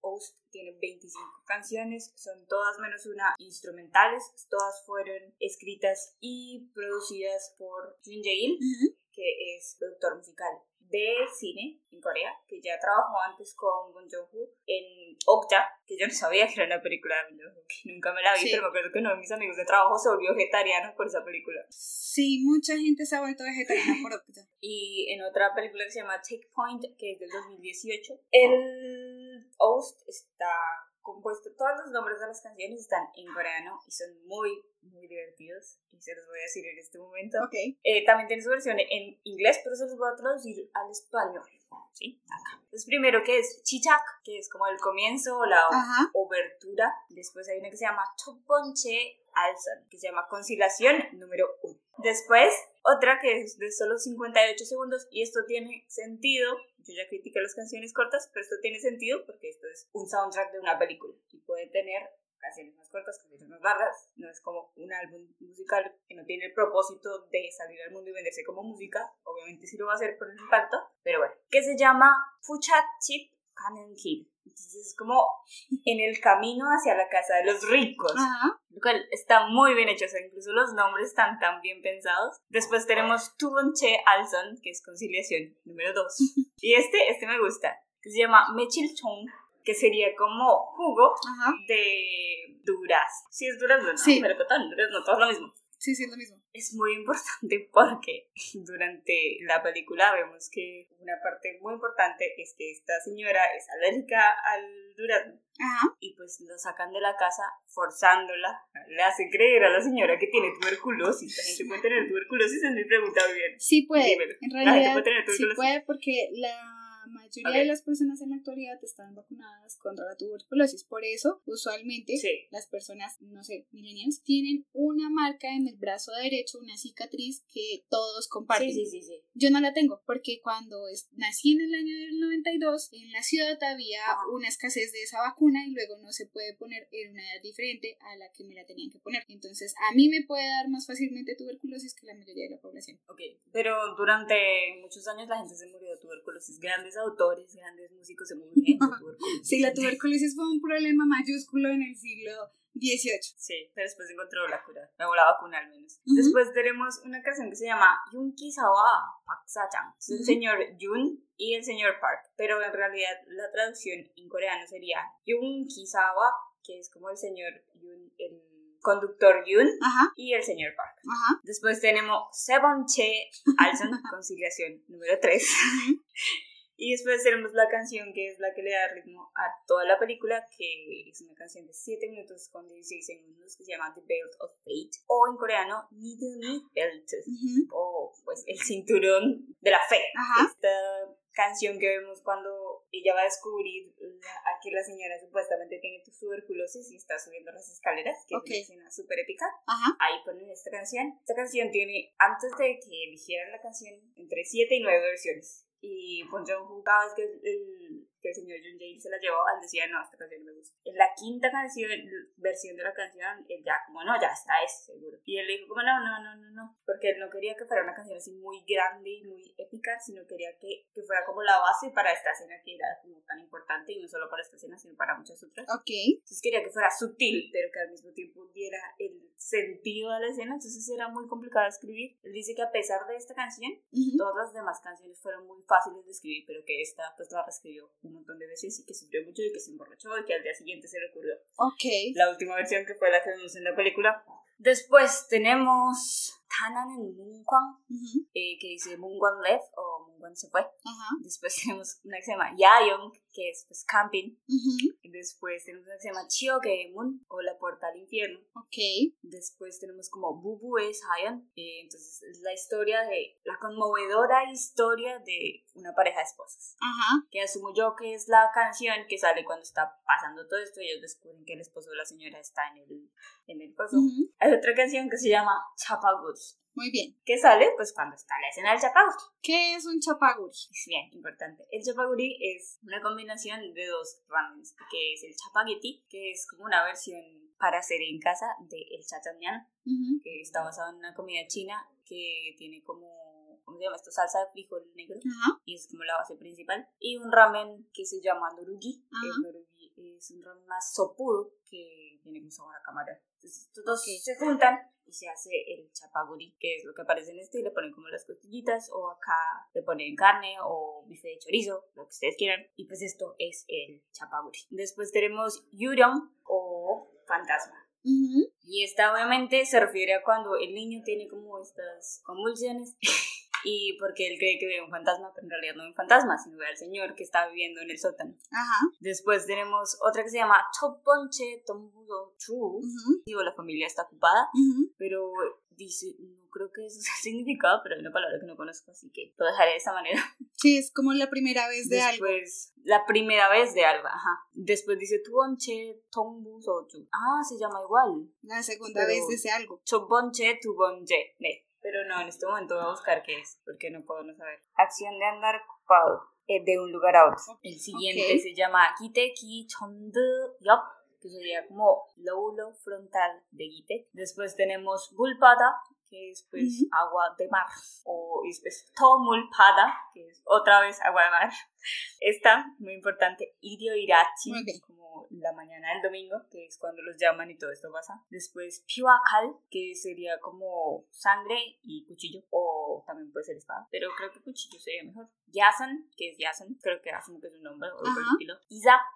Oast tiene 25 canciones, son todas menos una instrumentales, todas fueron escritas y producidas por Jun Jae-il, que es productor musical de cine en Corea, que ya trabajó antes con Bong Joon-ho en Okja, que yo no sabía que era una película de que nunca me la vi, Sí. pero me acuerdo que uno de mis amigos de trabajo se volvió vegetariano por esa película. Sí, mucha gente se ha vuelto vegetariana por Okja. Y en otra película que se llama Take Point, que es del 2018, el host está compuesto, todos los nombres de las canciones están en coreano y son muy, muy divertidos. Y se los voy a decir en este momento. Ok. Eh, también tiene su versión en inglés, pero se los voy a traducir al español. ¿Sí? Acá. Entonces, primero que es Chichak, que es como el comienzo o la Ajá. obertura. Después hay una que se llama Chokponche Alsan, que se llama Conciliación número 1. Después, otra que es de solo 58 segundos, y esto tiene sentido. Yo ya critiqué las canciones cortas, pero esto tiene sentido porque esto es un soundtrack de una película y puede tener canciones más cortas, canciones más largas. No es como un álbum musical que no tiene el propósito de salir al mundo y venderse como música. Obviamente sí lo va a hacer por el impacto, pero bueno. Que se llama Fuchat Chip Cannon Kid. Entonces es como en el camino hacia la casa de los ricos. Ajá. Lo cual está muy bien hecho, o sea, incluso los nombres están tan bien pensados. Después tenemos Tubonche Alson, que es conciliación número 2. Y este, este me gusta, que se llama Mechilchong, que sería como jugo Ajá. de durazno. Sí, es durazno, ¿no? Sí. Melocotón, durazno, todo es lo mismo. Sí, sí, es lo mismo. Es muy importante porque durante la película vemos que una parte muy importante es que esta señora es alérgica al durazno Ajá. y pues lo sacan de la casa forzándola. Le hace creer a la señora que tiene tuberculosis. ¿La gente puede tener tuberculosis? Es mi pregunta bien. Sí puede. Dímelo. En La gente realidad, puede tener sí tuberculosis. puede porque la mayoría de las personas en la actualidad están vacunadas contra la tuberculosis. Por eso, usualmente, Sí. las personas, no sé, millennials, tienen una marca en el brazo derecho, una cicatriz que todos comparten. Sí, sí, sí, sí. Yo no la tengo porque cuando es- nací en el año del 92, en la ciudad había Ajá. una escasez de esa vacuna y luego no se puede poner en una edad diferente a la que me la tenían que poner. Entonces, a mí me puede dar más fácilmente tuberculosis que la mayoría de la población. Ok, pero durante muchos años la gente se murió de tuberculosis. Grandes autores, grandes músicos se murieron de tuberculosis. Sí, la tuberculosis fue un problema mayúsculo en el siglo XVIII. Sí, pero después encontró la cura, o la vacuna al menos. Ujú. Después tenemos una canción que se llama Yunki Sawa Park Sachang. Es el Ujú. señor Yun y el señor Park, pero en realidad la traducción en coreano sería Yunki Sawa, que es como el señor Yun, el conductor Yun Ajá, y el señor Park. ajá. Después tenemos Sebonche Alson, conciliación número 3. Y después tenemos la canción que es la que le da ritmo a toda la película, que es una canción de 7 minutos con 16 segundos que se llama The Belt of Fate, o en coreano, Midumi Belt, Ujú. o pues el cinturón de la fe. Ajá. Esta canción que vemos cuando ella va a descubrir la- a que la señora supuestamente tiene tuberculosis y está subiendo las escaleras, que Ok. es una escena súper épica. Ajá. Ahí ponen esta canción. Esta canción tiene, antes de que eligieran la canción, entre 7 y 9 versiones. Y Bon Joon-ho, cada vez que el, que el señor Jun Jae se la llevaba, él decía, no, esta canción no me gusta. En la quinta canción, versión de la canción, él ya como, no, ya está, es seguro. Y él le dijo como, no, no, no, no, no. Porque él no quería que fuera una canción así muy grande y muy épica, sino quería que, que fuera como la base para esta escena que era como tan importante, y no solo para esta escena, sino para muchas otras. Ok. Entonces quería que fuera sutil, pero que al mismo tiempo diera el sentido a la escena, entonces era muy complicado de escribir. Él dice que a pesar de esta canción, Ujú. todas las demás canciones fueron muy fáciles de escribir, pero que esta pues la reescribió un montón de veces y que sufrió mucho y que se emborrachó y que al día siguiente se le ocurrió Ok. la última versión que fue la que vimos en la película. Después tenemos Tananen Mungkwan, Ujú. eh, que dice Mungkwan left o Mungkwan se fue. Ajá. Después tenemos una que se llama Yayong, que es pues camping. Ujú. Y Después tenemos una que se llama Chiogemun o La Puerta al Infierno. Ok. Después tenemos como Bubu es Hayan. Eh, entonces es la historia de, la conmovedora historia de una pareja de esposas. Ajá. Que asumo yo que es la canción que sale cuando está pasando todo esto y ellos descubren que el esposo de la señora está en el, en el coso. Ujú. Hay otra canción que se llama Chapaguri. Muy bien. Que sale pues cuando está la escena del Chapaguri. ¿Qué es un chapaguri? Es bien importante. El chapaguri es una combinación de dos ramen, que es el chapagetti, que es como una versión para hacer en casa de el chachamyan, Ujú. que está basado en una comida china que tiene como, ¿cómo se llama esto? Salsa de frijol negro Ajá. y es como la base principal. Y un ramen que se llama norugi. Ajá. El norugi es un ron más sopudo que tiene un sabor a camarón. Entonces estos dos se juntan y se hace el chapaguri, que es lo que aparece en este, y le ponen como las costillitas, o acá le ponen carne o bife de chorizo, lo que ustedes quieran, y pues esto es el chapaguri. Después tenemos yuryong o fantasma. Y esta obviamente se refiere a cuando el niño tiene como estas convulsiones y porque él cree que ve un fantasma, pero en realidad no ve un fantasma, sino ve al señor que está viviendo en el sótano. Ajá. Después tenemos otra que se llama Chopponche Tombudo Chu. Digo, la familia está ocupada, Ujú. pero dice, no creo que eso sea significado, pero hay una palabra que no conozco, así que lo dejaré de esa manera. Sí, es como la primera vez de algo. Después, la primera vez de algo, ajá. Después dice Tuonche Tombu Sochu. Ah, se llama igual. La segunda Pero- vez ese algo. Chobonche, tubonche. Pero no, en este momento voy a buscar qué es, porque no puedo no saber. Acción de andar ocupado eh, de un lugar a otro. El siguiente se llama Kiteki Chondu Yop, que sería como lóbulo frontal de Gite. Después tenemos Bulpada, que es pues Ujú. agua de mar. O y después Tomulpada, que es otra vez agua de mar. Esta, muy importante, Irio Irachi, Muy bien. como la mañana del domingo, que es cuando los llaman y todo esto pasa. Después Piwakal, que sería como sangre y cuchillo, o también puede ser espada, pero creo que cuchillo sería mejor. Yasan, que es Yasan, creo que asumo que es un nombre, o algo estilo.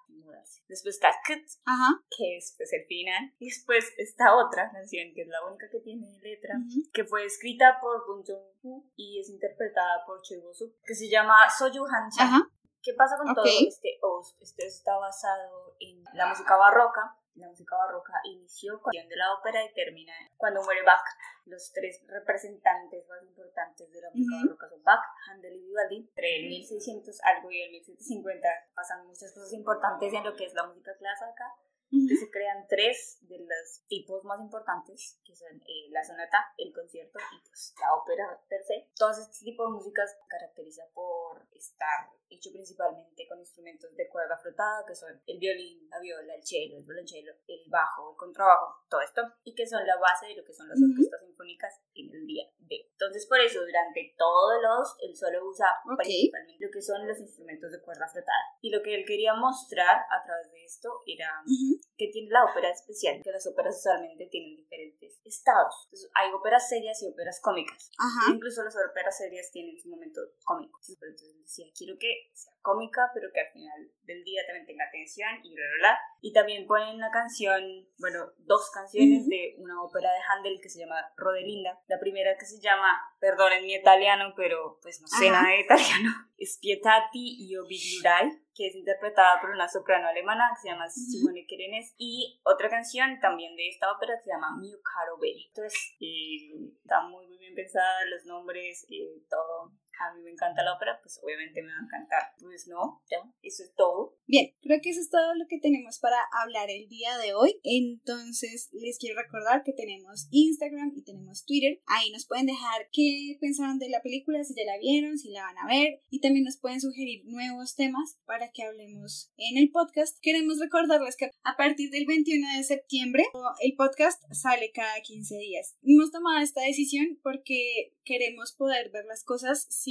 Mudarse. Después está Kut, Ajá. que es pues el final. Y después está otra canción, que es la única que tiene letra, Ujú. Que fue escrita por Bong Joon-ho y es interpretada por Choi Woo-suk, que se llama Soju Hancha. Ajá. ¿Qué pasa con Ok. todo este host? Este está basado en la música barroca. La música barroca inició con la de la ópera y termina cuando muere Bach. Los tres representantes más importantes de la música Ujú. barroca son Bach, Handel y Vivaldi. Entre el 1600 algo y el 1750 pasan muchas cosas importantes en lo que es la música clásica. Que se crean tres de los tipos más importantes, que son eh, la sonata, el concierto y pues la ópera per se. Todo este tipo de música se caracteriza por estar hecho principalmente con instrumentos de cuerda frotada, que son el violín, la viola, el cello, el violonchelo, el bajo, el contrabajo, todo esto, y que son la base de lo que son las Ujú. orquestas sinfónicas en el día de. Entonces, por eso, durante todos los, él solo usa Ok. principalmente lo que son los instrumentos de cuerda frotada. Y lo que él quería mostrar a través de esto era Ujú. Que tiene la ópera especial, que las óperas usualmente tienen diferentes estados. Entonces, hay óperas serias y óperas cómicas. Ajá. Incluso las óperas serias tienen su momento cómico. Entonces decía, quiero que sea cómica, pero que al final del día también tenga tensión y bla, bla, bla. Y también ponen una canción, bueno, dos canciones Ujú. de una ópera de Handel que se llama Rodelinda. La primera que se llama, perdonen mi italiano, pero pues no sé Ajá. nada de italiano, Spietati io Bigliurai, que es interpretada por una soprano alemana que se llama Simone Kerenes. Y otra canción también de esta ópera que se llama Mio Caro Belli. Entonces, eh, está muy, muy bien pensada, los nombres, eh, todo. A mí me encanta la ópera, pues obviamente me va a encantar. Pues no, ya, eso es todo. Bien, creo que eso es todo lo que tenemos para hablar el día de hoy. Entonces, les quiero recordar que tenemos Instagram y tenemos Twitter. Ahí nos pueden dejar qué pensaron de la película, si ya la vieron, si la van a ver. Y también nos pueden sugerir nuevos temas para que hablemos en el podcast. Queremos recordarles que a partir del 21 de septiembre el podcast sale cada 15 días. Hemos tomado esta decisión porque queremos poder ver las cosas sin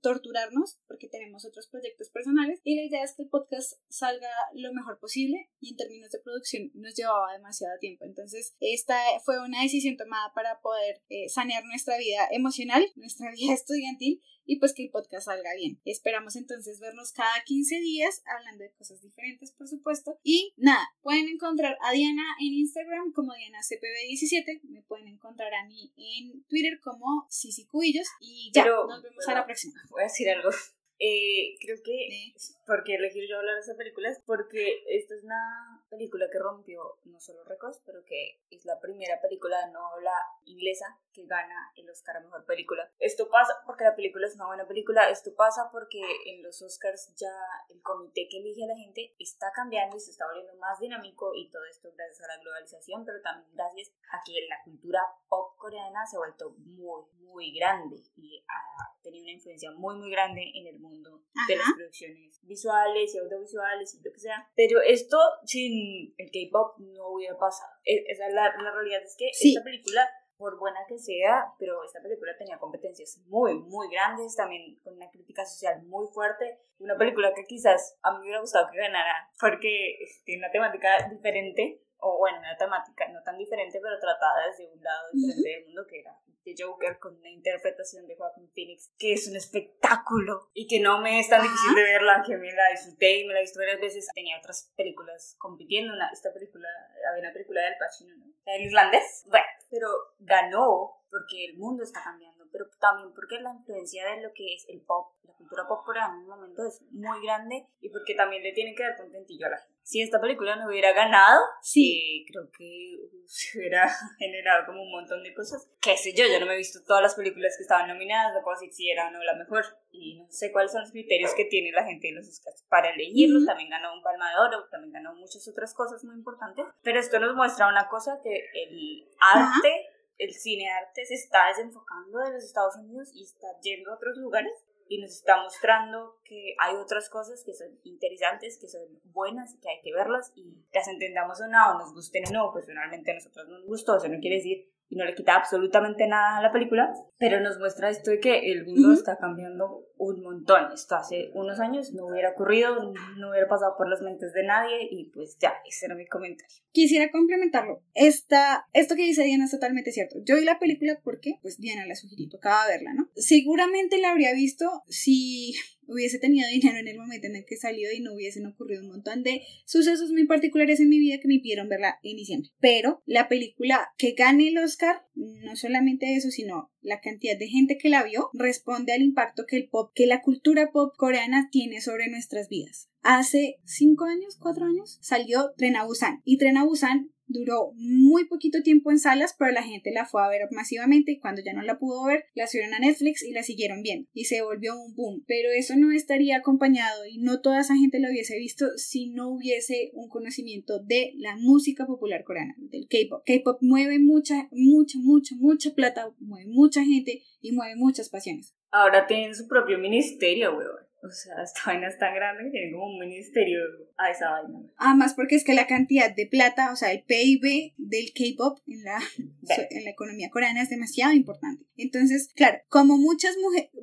torturarnos, porque tenemos otros proyectos personales y la idea es que el podcast salga lo mejor posible y en términos de producción nos llevaba demasiado tiempo. Entonces, esta fue una decisión tomada para poder eh, sanear nuestra vida emocional, nuestra vida estudiantil y pues que el podcast salga bien. Esperamos entonces vernos cada 15 días hablando de cosas diferentes, por supuesto. Y nada, pueden encontrar a Diana en Instagram como DianaCPB17, me pueden encontrar a mí en Twitter como Cici Cubillos y ya, Pero- nos vemos pero- a la próxima. Voy a decir algo. Eh, creo que Sí. Porque elegí yo hablar de esa película es porque esta es una película que rompió no solo récords, pero que es la primera película no habla inglesa que gana el Oscar a Mejor Película. Esto pasa porque la película es una buena película, esto pasa porque en los Oscars ya el comité que elige a la gente está cambiando y se está volviendo más dinámico y todo esto gracias a la globalización, pero también gracias a que la cultura pop coreana se ha vuelto muy, muy grande y ha tenido una influencia muy, muy grande en el mundo de las Ajá. producciones visuales y audiovisuales y lo que sea. Pero esto sin el K-pop no hubiera pasado. E- Esa, la, la realidad es que Sí. esta película por buena que sea, pero esta película tenía competencias muy, muy grandes, también con una crítica social muy fuerte. Una película que quizás a mí me hubiera gustado que ganara porque tiene una temática diferente, o bueno, una temática no tan diferente, pero tratada desde un lado diferente del mundo, que era The Joker, con una interpretación de Joaquin Phoenix, que es un espectáculo y que no me es tan difícil de verla, que me la disfruté y me la he visto varias veces. Tenía otras películas compitiendo, una, esta película, había una película del Pacino, ¿no? El irlandés, bueno, pero ganó porque el mundo está cambiando, pero también porque la influencia de lo que es el pop, la cultura pop coreana en un momento es muy grande y porque también le tienen que dar contentillo a la gente. Si esta película no hubiera ganado, sí, creo que se hubiera generado como un montón de cosas. Qué sé yo, yo no me he visto todas las películas que estaban nominadas, no puedo decir si era o no la mejor. Y no sé cuáles son los criterios que tiene la gente de los Oscars para elegirlos. También ganó un Palma de Oro, también ganó muchas otras cosas muy importantes, pero esto nos muestra una cosa que el arte el cine arte se está desenfocando de los Estados Unidos y está yendo a otros lugares y nos está mostrando que hay otras cosas que son interesantes, que son buenas que hay que verlas y las entendamos o no, nos gusten o no, pues finalmente a nosotros nos gustó, eso no quiere decir y no le quita absolutamente nada a la película, pero nos muestra esto de que el mundo está cambiando un montón. Esto hace unos años no hubiera ocurrido, no hubiera pasado por las mentes de nadie y pues ya, ese era mi comentario. Quisiera complementarlo. Esta, esto que dice Diana es totalmente cierto. Yo vi la película porque pues Diana la sugirió, tocaba verla, ¿no? Seguramente la habría visto si hubiese tenido dinero en el momento en el que salió y no hubiesen ocurrido un montón de sucesos muy particulares en mi vida que me pidieron verla en diciembre. Pero la película que gane el Oscar, no solamente eso, sino la cantidad de gente que la vio, responde al impacto que el pop, que la cultura pop coreana tiene sobre nuestras vidas. Hace cinco años, cuatro años, salió Tren a Busan. Y Tren a Busan duró muy poquito tiempo en salas, pero la gente la fue a ver masivamente y cuando ya no la pudo ver, la subieron a Netflix y la siguieron viendo y se volvió un boom. Pero eso no estaría acompañado y no toda esa gente lo hubiese visto si no hubiese un conocimiento de la música popular coreana, del K-pop. K-pop mueve mucha, mucha, mucha, mucha plata, mueve mucha gente y mueve muchas pasiones. Ahora tienen su propio ministerio, weón. O sea, esta vaina es tan grande que tiene como un ministerio a esa vaina. Además, porque es que la cantidad de plata, o sea, el PIB del K-pop en la, en la economía coreana es demasiado importante. Entonces, claro, como muchas,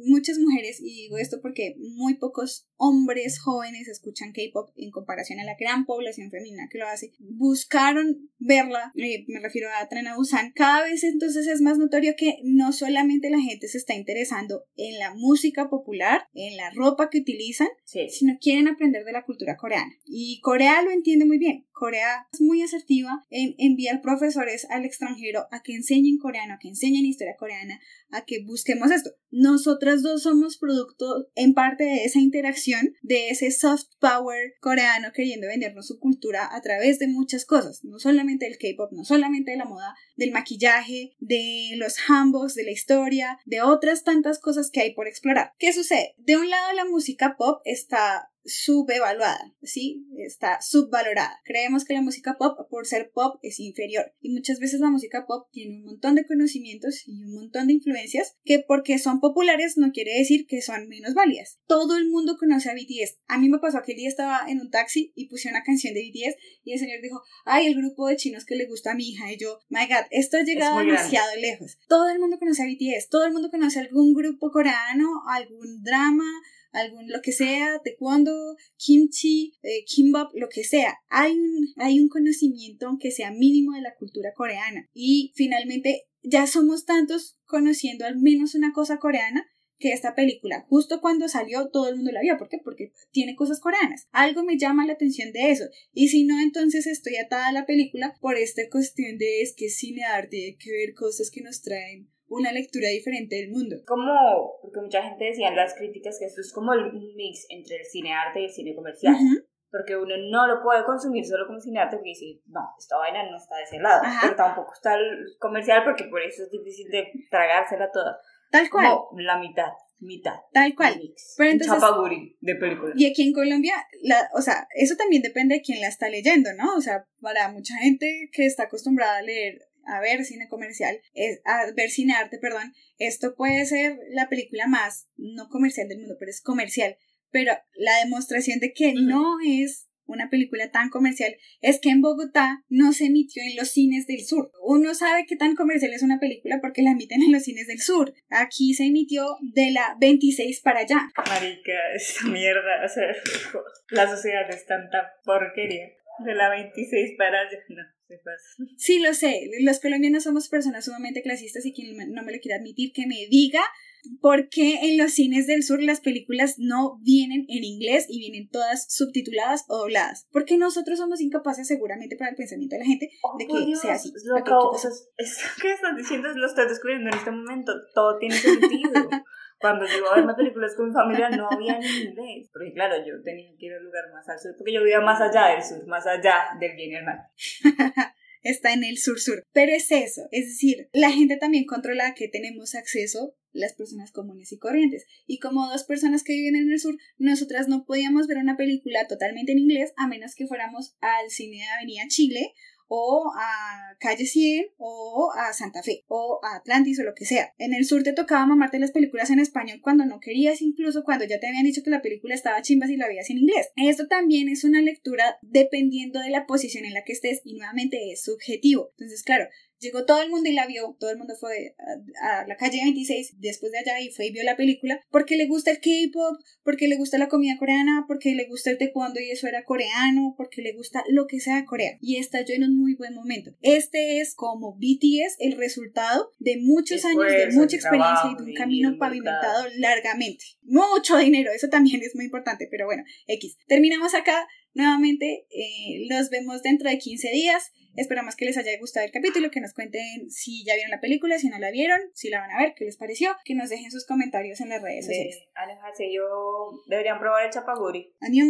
muchas mujeres, y digo esto porque muy pocos hombres jóvenes escuchan K-pop en comparación a la gran población femenina que lo hace, buscaron verla, eh, me refiero a Trena Busan, cada vez entonces es más notorio que no solamente la gente se está interesando en la música popular, en la ropa que utilizan, sino quieren aprender de la cultura coreana. Y Corea lo entiende muy bien. Corea es muy asertiva en enviar profesores al extranjero a que enseñen coreano, a que enseñen historia coreana, a que busquemos esto. Nosotras dos somos producto en parte de esa interacción, de ese soft power coreano queriendo vendernos su cultura a través de muchas cosas, no solamente del K-pop, no solamente de la moda, del maquillaje, de los hanboks, de la historia, de otras tantas cosas que hay por explorar. ¿Qué sucede? De un lado la música pop está subevaluada, ¿sí? Está subvalorada. Creemos que la música pop, por ser pop, es inferior. Y muchas veces la música pop tiene un montón de conocimientos y un montón de influencias que porque son populares no quiere decir que son menos válidas. Todo el mundo conoce a BTS. A mí me pasó que el día estaba en un taxi y puse una canción de BTS y el señor dijo, ay, el grupo de chinos que le gusta a mi hija. Y yo, my god, esto ha llegado demasiado lejos. Todo el mundo conoce a BTS, todo el mundo conoce algún grupo coreano, algún drama, algún lo que sea, taekwondo, kimchi, eh, kimbap, lo que sea. Hay un, hay un conocimiento, aunque sea mínimo, de la cultura coreana. Y finalmente, ya somos tantos conociendo al menos una cosa coreana que esta película, justo cuando salió, todo el mundo la vio. ¿Por qué? Porque tiene cosas coreanas. Algo me llama la atención de eso. Y si no, entonces estoy atada a la película por esta cuestión de es que cine arte, hay que ver cosas que nos traen una lectura diferente del mundo. Como, porque mucha gente decía en las críticas que esto es como el mix entre el cine arte y el cine comercial. Porque uno no lo puede consumir solo como cine arte porque dice, no, esta vaina no está de ese lado. Pero tampoco está el comercial porque por eso es difícil de tragársela toda. Tal cual. Como la mitad mitad. Tal cual. Mix. Pero entonces, chapaguri de película. Y aquí en Colombia, la, o sea, eso también depende de quién la está leyendo, ¿no? O sea, para mucha gente que está acostumbrada a leer a ver cine comercial, es, a ver cine arte, perdón, esto puede ser la película más no comercial del mundo, pero es comercial. Pero la demostración de que no es una película tan comercial es que en Bogotá no se emitió en los cines del sur. Uno sabe qué tan comercial es una película porque la emiten en los cines del sur. Aquí se emitió de la 26 para allá. Marica, esa mierda, o sea, la sociedad es tanta porquería. De la 26 para allá, no. Se pasa. Sí, lo sé. Los colombianos somos personas sumamente clasistas y quien no me lo quiere admitir, que me diga por qué en los cines del sur las películas no vienen en inglés y vienen todas subtituladas o dobladas. Porque nosotros somos incapaces, seguramente, para el pensamiento de la gente, de que Dios, sea así. Lo Ok, acabo- ¿qué o sea, que estás diciendo, lo estás descubriendo en este momento. Todo tiene sentido. Cuando yo iba a verme películas con mi familia no había en inglés. Porque claro, yo tenía que ir al lugar más al sur, porque yo vivía más allá del sur, más allá del bien y el mal. está en el sur-sur. Pero es eso, es decir, la gente también controla a que tenemos acceso las personas comunes y corrientes. Y como dos personas que viven en el sur, nosotras no podíamos ver una película totalmente en inglés a menos que fuéramos al cine de Avenida Chile o a Calle 100 o a Santa Fe o a Atlantis o lo que sea. En el sur te tocaba mamarte las películas en español cuando no querías, incluso cuando ya te habían dicho que la película estaba chimba si la veías en inglés. Esto también es una lectura dependiendo de la posición en la que estés y nuevamente es subjetivo. Entonces, claro, Llegó todo el mundo y la vio, todo el mundo fue a, a, la calle 26 después de allá y fue y vio la película porque le gusta el K-pop, porque le gusta la comida coreana, porque le gusta el taekwondo y eso era coreano, porque le gusta lo que sea de Corea. Y estalló en un muy buen momento. Este es como BTS el resultado de muchos años de mucha experiencia y de un camino pavimentado largamente. Mucho dinero, eso también es muy importante, pero bueno, X. Terminamos acá. Nuevamente, eh, los vemos dentro de 15 días. Esperamos que les haya gustado el capítulo, que nos cuenten si ya vieron la película, si no la vieron, si la van a ver, qué les pareció, que nos dejen sus comentarios en las redes sociales. Alejarse, yo deberían probar el chapaguri. Adiós.